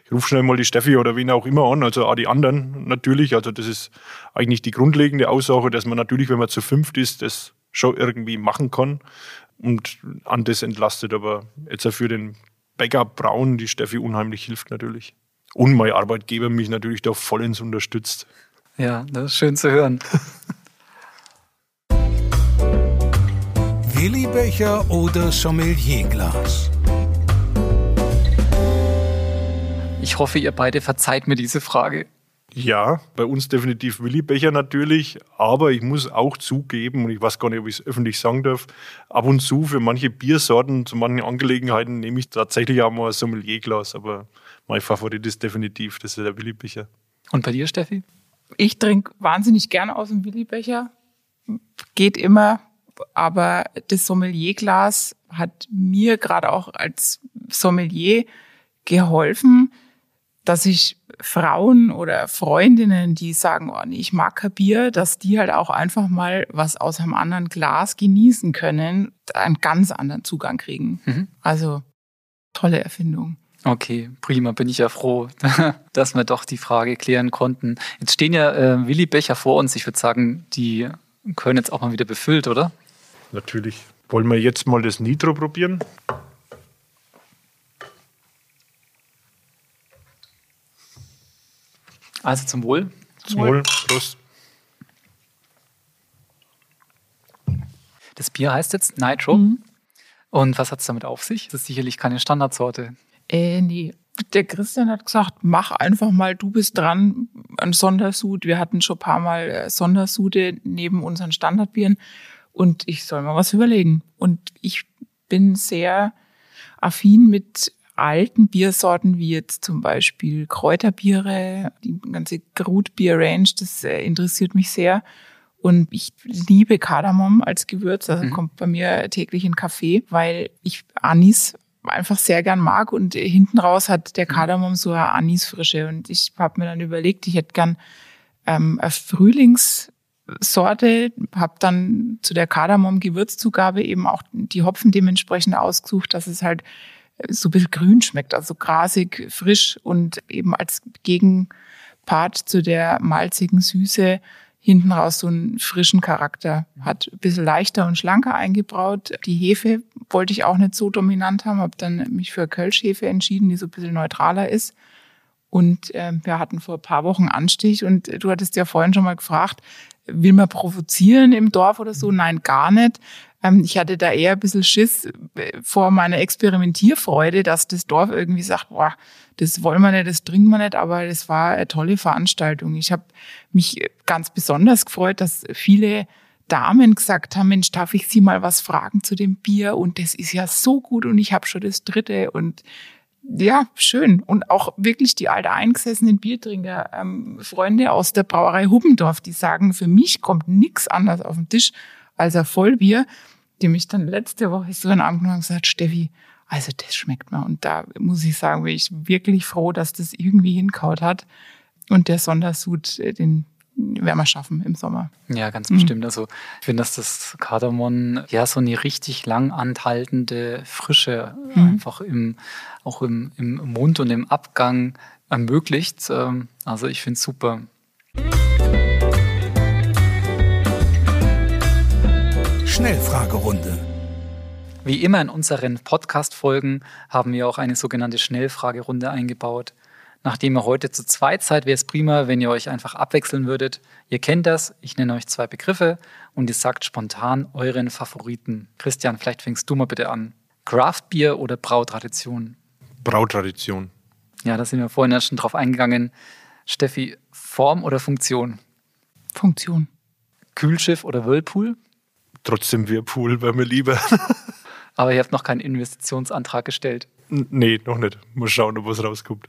[SPEAKER 4] ich rufe schnell mal die Steffi oder wen auch immer an, also auch die anderen natürlich. Also das ist eigentlich die grundlegende Aussage, dass man natürlich, wenn man zu fünft ist, das schon irgendwie machen kann und an das entlastet. Aber jetzt für den Backup Braun, die Steffi unheimlich hilft natürlich. Und mein Arbeitgeber mich natürlich da vollends unterstützt.
[SPEAKER 2] Ja, das ist schön zu hören.
[SPEAKER 1] Willibecher oder Sommelierglas?
[SPEAKER 2] Ich hoffe, ihr beide verzeiht mir diese Frage.
[SPEAKER 4] Ja, bei uns definitiv Willi Becher natürlich, aber ich muss auch zugeben, und ich weiß gar nicht, ob ich es öffentlich sagen darf, ab und zu für manche Biersorten, zu manchen Angelegenheiten nehme ich tatsächlich auch mal ein Sommelierglas, aber mein Favorit ist definitiv, das ist der Willi Becher.
[SPEAKER 2] Und bei dir, Steffi?
[SPEAKER 3] Ich trinke wahnsinnig gerne aus dem Willi Becher. geht immer, aber das Sommelierglas hat mir gerade auch als Sommelier geholfen, dass ich Frauen oder Freundinnen, die sagen, oh nee, ich mag kein Bier, dass die halt auch einfach mal was aus einem anderen Glas genießen können, einen ganz anderen Zugang kriegen. Mhm. Also tolle Erfindung.
[SPEAKER 2] Okay, prima, bin ich ja froh, dass wir doch die Frage klären konnten. Jetzt stehen ja äh, Willi Becher vor uns. Ich würde sagen, die können jetzt auch mal wieder befüllt, oder?
[SPEAKER 4] Natürlich. Wollen wir jetzt mal das Nitro probieren?
[SPEAKER 2] Also zum Wohl.
[SPEAKER 4] Zum Wohl. Prost.
[SPEAKER 2] Das Bier heißt jetzt Nitro. Mhm. Und was hat es damit auf sich? Das ist sicherlich keine Standardsorte.
[SPEAKER 3] Äh, nee. Der Christian hat gesagt, mach einfach mal, du bist dran, ein Sondersud. Wir hatten schon ein paar Mal äh, Sondersude neben unseren Standardbieren und ich soll mal was überlegen. Und ich bin sehr affin mit alten Biersorten, wie jetzt zum Beispiel Kräuterbiere, die ganze Grutbier-Range, das äh, interessiert mich sehr. Und ich liebe Kardamom als Gewürz, also mhm. kommt bei mir täglich in Kaffee, weil ich Anis einfach sehr gern mag und hinten raus hat der mhm. Kardamom so eine Anisfrische und ich habe mir dann überlegt, ich hätte gern ähm, eine Frühlingssorte, habe dann zu der Kardamom-Gewürzzugabe eben auch die Hopfen dementsprechend ausgesucht, dass es halt so ein bisschen grün schmeckt, also grasig, frisch und eben als Gegenpart zu der malzigen Süße hinten raus so einen frischen Charakter hat. Ein bisschen leichter und schlanker eingebraut. Die Hefe wollte ich auch nicht so dominant haben, habe dann mich für Kölschhefe entschieden, die so ein bisschen neutraler ist. Und äh, wir hatten vor ein paar Wochen Anstich und du hattest ja vorhin schon mal gefragt, will man provozieren im Dorf oder so? Nein, gar nicht. Ähm, ich hatte da eher ein bisschen Schiss äh, vor meiner Experimentierfreude, dass das Dorf irgendwie sagt, boah, das wollen wir nicht, das trinken wir nicht, aber das war eine tolle Veranstaltung. Ich habe mich ganz besonders gefreut, dass viele Damen gesagt haben, Mensch, darf ich Sie mal was fragen zu dem Bier? Und das ist ja so gut und ich habe schon das dritte und ja, schön. Und auch wirklich die alte eingesessenen Biertrinker, ähm, Freunde aus der Brauerei Hubbendorf, die sagen, für mich kommt nichts anderes auf den Tisch als ein Vollbier, die mich dann letzte Woche so in den Arm genommen und gesagt, Steffi, also das schmeckt mir. Und da muss ich sagen, bin ich wirklich froh, dass das irgendwie hinkaut hat. Und der Sondersud, äh, den werden wir schaffen im Sommer.
[SPEAKER 2] Ja, ganz mhm. bestimmt. Also ich finde, dass das Kardamom ja so eine richtig lang anhaltende Frische mhm. einfach im, auch im, im Mund und im Abgang ermöglicht. Ähm, also ich finde es super.
[SPEAKER 1] Schnellfragerunde.
[SPEAKER 2] Wie immer in unseren Podcast-Folgen haben wir auch eine sogenannte Schnellfragerunde eingebaut. Nachdem ihr heute zu zweit seid, wäre es prima, wenn ihr euch einfach abwechseln würdet. Ihr kennt das, ich nenne euch zwei Begriffe und ihr sagt spontan euren Favoriten. Christian, vielleicht fängst du mal bitte an. Craftbier oder Brautradition?
[SPEAKER 4] Brautradition.
[SPEAKER 2] Ja, da sind wir vorhin ja schon drauf eingegangen. Steffi, Form oder Funktion?
[SPEAKER 3] Funktion.
[SPEAKER 2] Kühlschiff oder Whirlpool?
[SPEAKER 4] Trotzdem Whirlpool wäre mir lieber.
[SPEAKER 2] Aber ihr habt noch keinen Investitionsantrag gestellt.
[SPEAKER 4] N nee, noch nicht. Mal schauen, ob was rauskommt.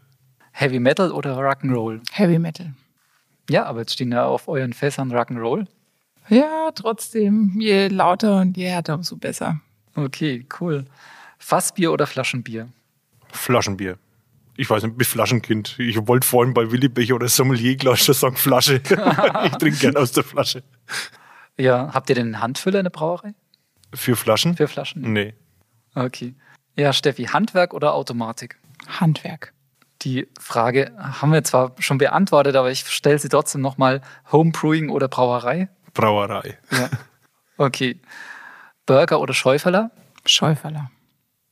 [SPEAKER 2] Heavy Metal oder Rock'n'Roll?
[SPEAKER 3] Heavy Metal.
[SPEAKER 2] Ja, aber jetzt stehen ja auf euren Fässern Rock'n'Roll.
[SPEAKER 3] Ja, trotzdem. Je lauter und je härter, umso besser.
[SPEAKER 2] Okay, cool. Fassbier oder Flaschenbier?
[SPEAKER 4] Flaschenbier. Ich weiß nicht, ich bin Flaschenkind. Ich wollte vorhin bei Willi Becher oder Sommelierglas schon sagen Flasche. ich trinke gern aus der Flasche.
[SPEAKER 2] Ja, habt ihr denn einen Handfüller in der Brauerei?
[SPEAKER 4] Für Flaschen?
[SPEAKER 2] Für Flaschen?
[SPEAKER 4] Nee.
[SPEAKER 2] Okay. Ja, Steffi, Handwerk oder Automatik?
[SPEAKER 3] Handwerk.
[SPEAKER 2] Die Frage haben wir zwar schon beantwortet, aber ich stelle sie trotzdem nochmal. Homebrewing oder Brauerei?
[SPEAKER 4] Brauerei.
[SPEAKER 2] Ja. Okay. Burger oder Schäuferler?
[SPEAKER 3] Schäuferler.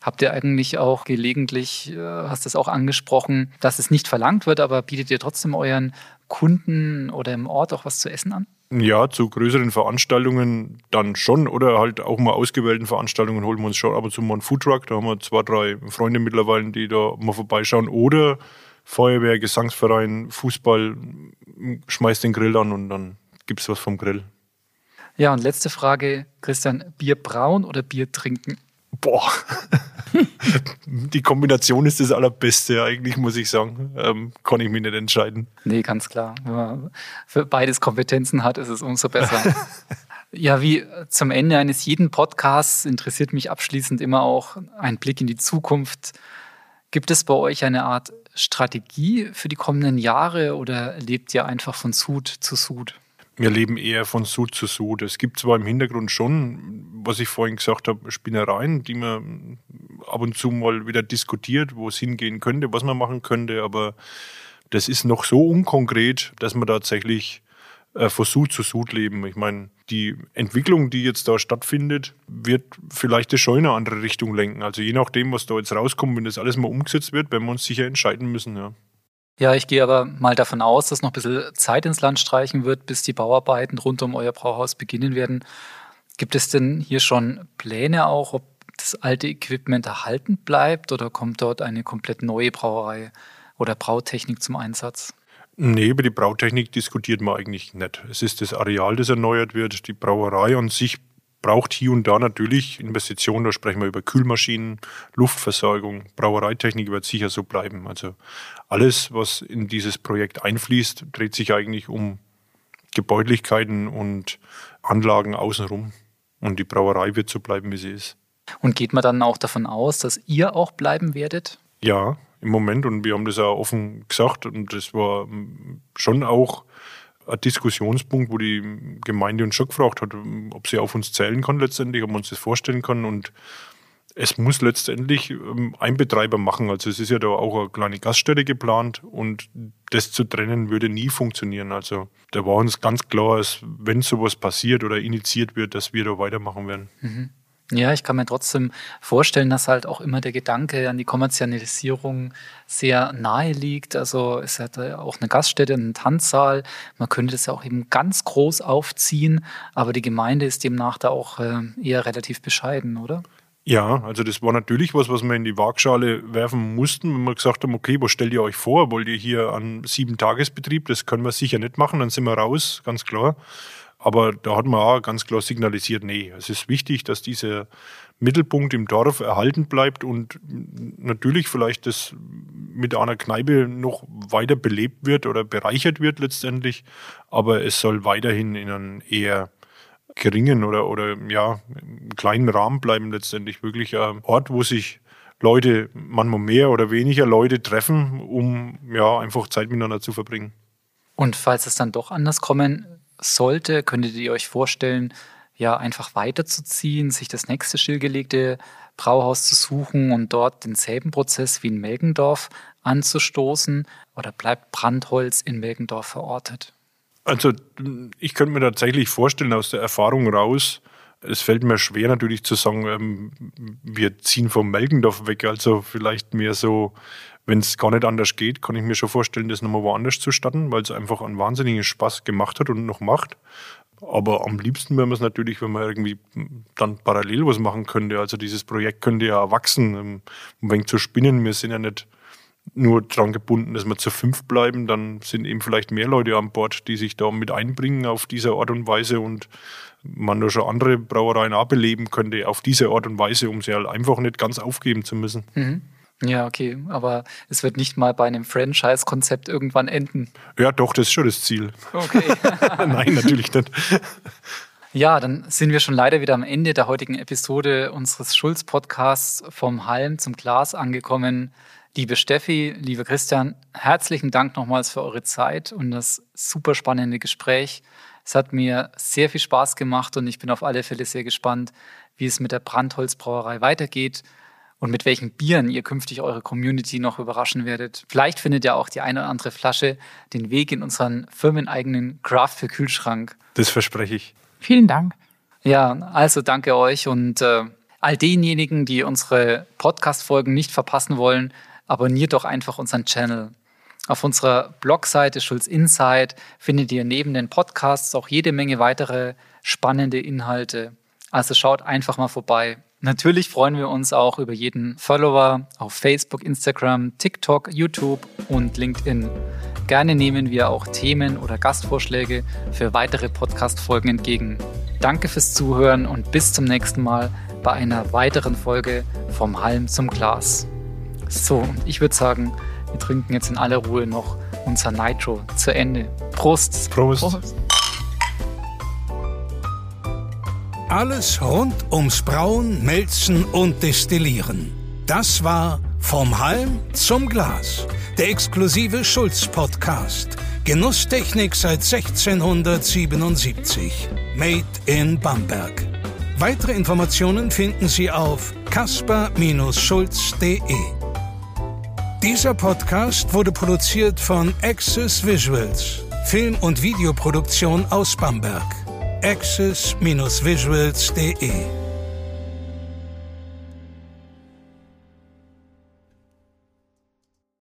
[SPEAKER 2] Habt ihr eigentlich auch gelegentlich, äh, hast du es auch angesprochen, dass es nicht verlangt wird, aber bietet ihr trotzdem euren Kunden oder im Ort auch was zu essen an?
[SPEAKER 4] Ja, zu größeren Veranstaltungen dann schon oder halt auch mal ausgewählten Veranstaltungen holen wir uns schon ab und zu mal einen Foodtruck. Da haben wir zwei, drei Freunde mittlerweile, die da mal vorbeischauen. Oder Feuerwehr, Gesangsverein, Fußball, schmeißt den Grill an und dann gibt es was vom Grill.
[SPEAKER 2] Ja, und letzte Frage, Christian, Bier brauen oder Bier trinken?
[SPEAKER 4] Boah, die Kombination ist das allerbeste, eigentlich, muss ich sagen. Ähm, kann ich mich nicht entscheiden.
[SPEAKER 2] Nee, ganz klar. Wenn man für beides Kompetenzen hat, ist es umso besser. Ja, wie zum Ende eines jeden Podcasts interessiert mich abschließend immer auch ein Blick in die Zukunft. Gibt es bei euch eine Art Strategie für die kommenden Jahre oder lebt ihr einfach von Sud zu Sud?
[SPEAKER 4] Wir leben eher von Sud zu Sud. Es gibt zwar im Hintergrund schon, was ich vorhin gesagt habe, Spinnereien, die man ab und zu mal wieder diskutiert, wo es hingehen könnte, was man machen könnte, aber das ist noch so unkonkret, dass man tatsächlich äh, von Sud zu Sud leben. Ich meine, die Entwicklung, die jetzt da stattfindet, wird vielleicht das schon in eine andere Richtung lenken. Also je nachdem, was da jetzt rauskommt, wenn das alles mal umgesetzt wird, werden wir uns sicher entscheiden müssen. Ja.
[SPEAKER 2] Ja, ich gehe aber mal davon aus, dass noch ein bisschen Zeit ins Land streichen wird, bis die Bauarbeiten rund um euer Brauhaus beginnen werden. Gibt es denn hier schon Pläne auch, ob das alte Equipment erhalten bleibt oder kommt dort eine komplett neue Brauerei oder Brautechnik zum Einsatz?
[SPEAKER 4] Nee, über die Brautechnik diskutiert man eigentlich nicht. Es ist das Areal, das erneuert wird. Die Brauerei an sich braucht hier und da natürlich Investitionen. Da sprechen wir über Kühlmaschinen, Luftversorgung. Brauereitechnik wird sicher so bleiben. Also alles, was in dieses Projekt einfließt, dreht sich eigentlich um Gebäudlichkeiten und Anlagen außenrum. Und die Brauerei wird so bleiben, wie sie ist.
[SPEAKER 2] Und geht man dann auch davon aus, dass ihr auch bleiben werdet?
[SPEAKER 4] Ja, im Moment. Und wir haben das auch offen gesagt. Und das war schon auch ein Diskussionspunkt, wo die Gemeinde uns schon gefragt hat, ob sie auf uns zählen kann letztendlich, ob man uns das vorstellen kann. Und es muss letztendlich ähm, ein Betreiber machen. Also es ist ja da auch eine kleine Gaststätte geplant und das zu trennen würde nie funktionieren. Also da war uns ganz klar, dass wenn sowas passiert oder initiiert wird, dass wir da weitermachen werden.
[SPEAKER 2] Mhm. Ja, ich kann mir trotzdem vorstellen, dass halt auch immer der Gedanke an die Kommerzialisierung sehr nahe liegt. Also es hat auch eine Gaststätte, einen Tanzsaal. Man könnte das ja auch eben ganz groß aufziehen, aber die Gemeinde ist demnach da auch äh, eher relativ bescheiden, oder?
[SPEAKER 4] Ja, also das war natürlich was, was wir in die Waagschale werfen mussten, wenn wir gesagt haben, okay, was stellt ihr euch vor? Wollt ihr hier an sieben Tagesbetrieb? Das können wir sicher nicht machen, dann sind wir raus, ganz klar. Aber da hat man auch ganz klar signalisiert, nee, es ist wichtig, dass dieser Mittelpunkt im Dorf erhalten bleibt und natürlich vielleicht das mit einer Kneipe noch weiter belebt wird oder bereichert wird letztendlich, aber es soll weiterhin in einem eher geringen oder, oder ja, kleinen Rahmen bleiben letztendlich. Wirklich ein Ort, wo sich Leute, manchmal mehr oder weniger Leute treffen, um ja einfach Zeit miteinander zu verbringen.
[SPEAKER 2] Und falls es dann doch anders kommen sollte, könntet ihr euch vorstellen, ja, einfach weiterzuziehen, sich das nächste stillgelegte Brauhaus zu suchen und dort denselben Prozess wie in Melgendorf anzustoßen? Oder bleibt Brandholz in Melgendorf verortet?
[SPEAKER 4] Also, ich könnte mir tatsächlich vorstellen, aus der Erfahrung raus, es fällt mir schwer natürlich zu sagen, ähm, wir ziehen vom Melgendorf weg. Also vielleicht mehr so wenn es gar nicht anders geht, kann ich mir schon vorstellen, das nochmal woanders zu starten, weil es einfach einen wahnsinnigen Spaß gemacht hat und noch macht. Aber am liebsten wäre es natürlich, wenn man irgendwie dann parallel was machen könnte. Also dieses Projekt könnte ja wachsen, um ein wenig zu spinnen. Wir sind ja nicht nur daran gebunden, dass wir zu fünf bleiben. Dann sind eben vielleicht mehr Leute an Bord, die sich da mit einbringen auf diese Art und Weise und man da schon andere Brauereien auch beleben könnte auf diese Art und Weise, um sie halt einfach nicht ganz aufgeben zu müssen.
[SPEAKER 2] Mhm. Ja, okay, aber es wird nicht mal bei einem Franchise-Konzept irgendwann enden.
[SPEAKER 4] Ja, doch, das ist schon das Ziel.
[SPEAKER 2] Okay.
[SPEAKER 4] Nein, natürlich nicht.
[SPEAKER 2] Ja, dann sind wir schon leider wieder am Ende der heutigen Episode unseres Schulz-Podcasts vom Halm zum Glas angekommen. Liebe Steffi, liebe Christian, herzlichen Dank nochmals für eure Zeit und das super spannende Gespräch. Es hat mir sehr viel Spaß gemacht und ich bin auf alle Fälle sehr gespannt, wie es mit der Brandholzbrauerei weitergeht und mit welchen Bieren ihr künftig eure Community noch überraschen werdet. Vielleicht findet ja auch die eine oder andere Flasche den Weg in unseren firmeneigenen Craft für Kühlschrank.
[SPEAKER 4] Das verspreche ich.
[SPEAKER 3] Vielen Dank.
[SPEAKER 2] Ja, also danke euch und äh, all denjenigen, die unsere Podcast-Folgen nicht verpassen wollen, abonniert doch einfach unseren Channel. Auf unserer Blogseite Schulz Insight findet ihr neben den Podcasts auch jede Menge weitere spannende Inhalte. Also schaut einfach mal vorbei. Natürlich freuen wir uns auch über jeden Follower auf Facebook, Instagram, TikTok, YouTube und LinkedIn. Gerne nehmen wir auch Themen oder Gastvorschläge für weitere Podcast-Folgen entgegen. Danke fürs Zuhören und bis zum nächsten Mal bei einer weiteren Folge vom Halm zum Glas. So, und ich würde sagen, wir trinken jetzt in aller Ruhe noch unser Nitro zu Ende. Prost!
[SPEAKER 4] Prost! Prost.
[SPEAKER 1] Alles rund ums Brauen, Melzen und Destillieren. Das war Vom Halm zum Glas, der exklusive Schulz-Podcast. Genusstechnik seit 1677. Made in Bamberg. Weitere Informationen finden Sie auf kasper-schulz.de. Dieser Podcast wurde produziert von Access Visuals, Film- und Videoproduktion aus Bamberg. access-visuals.de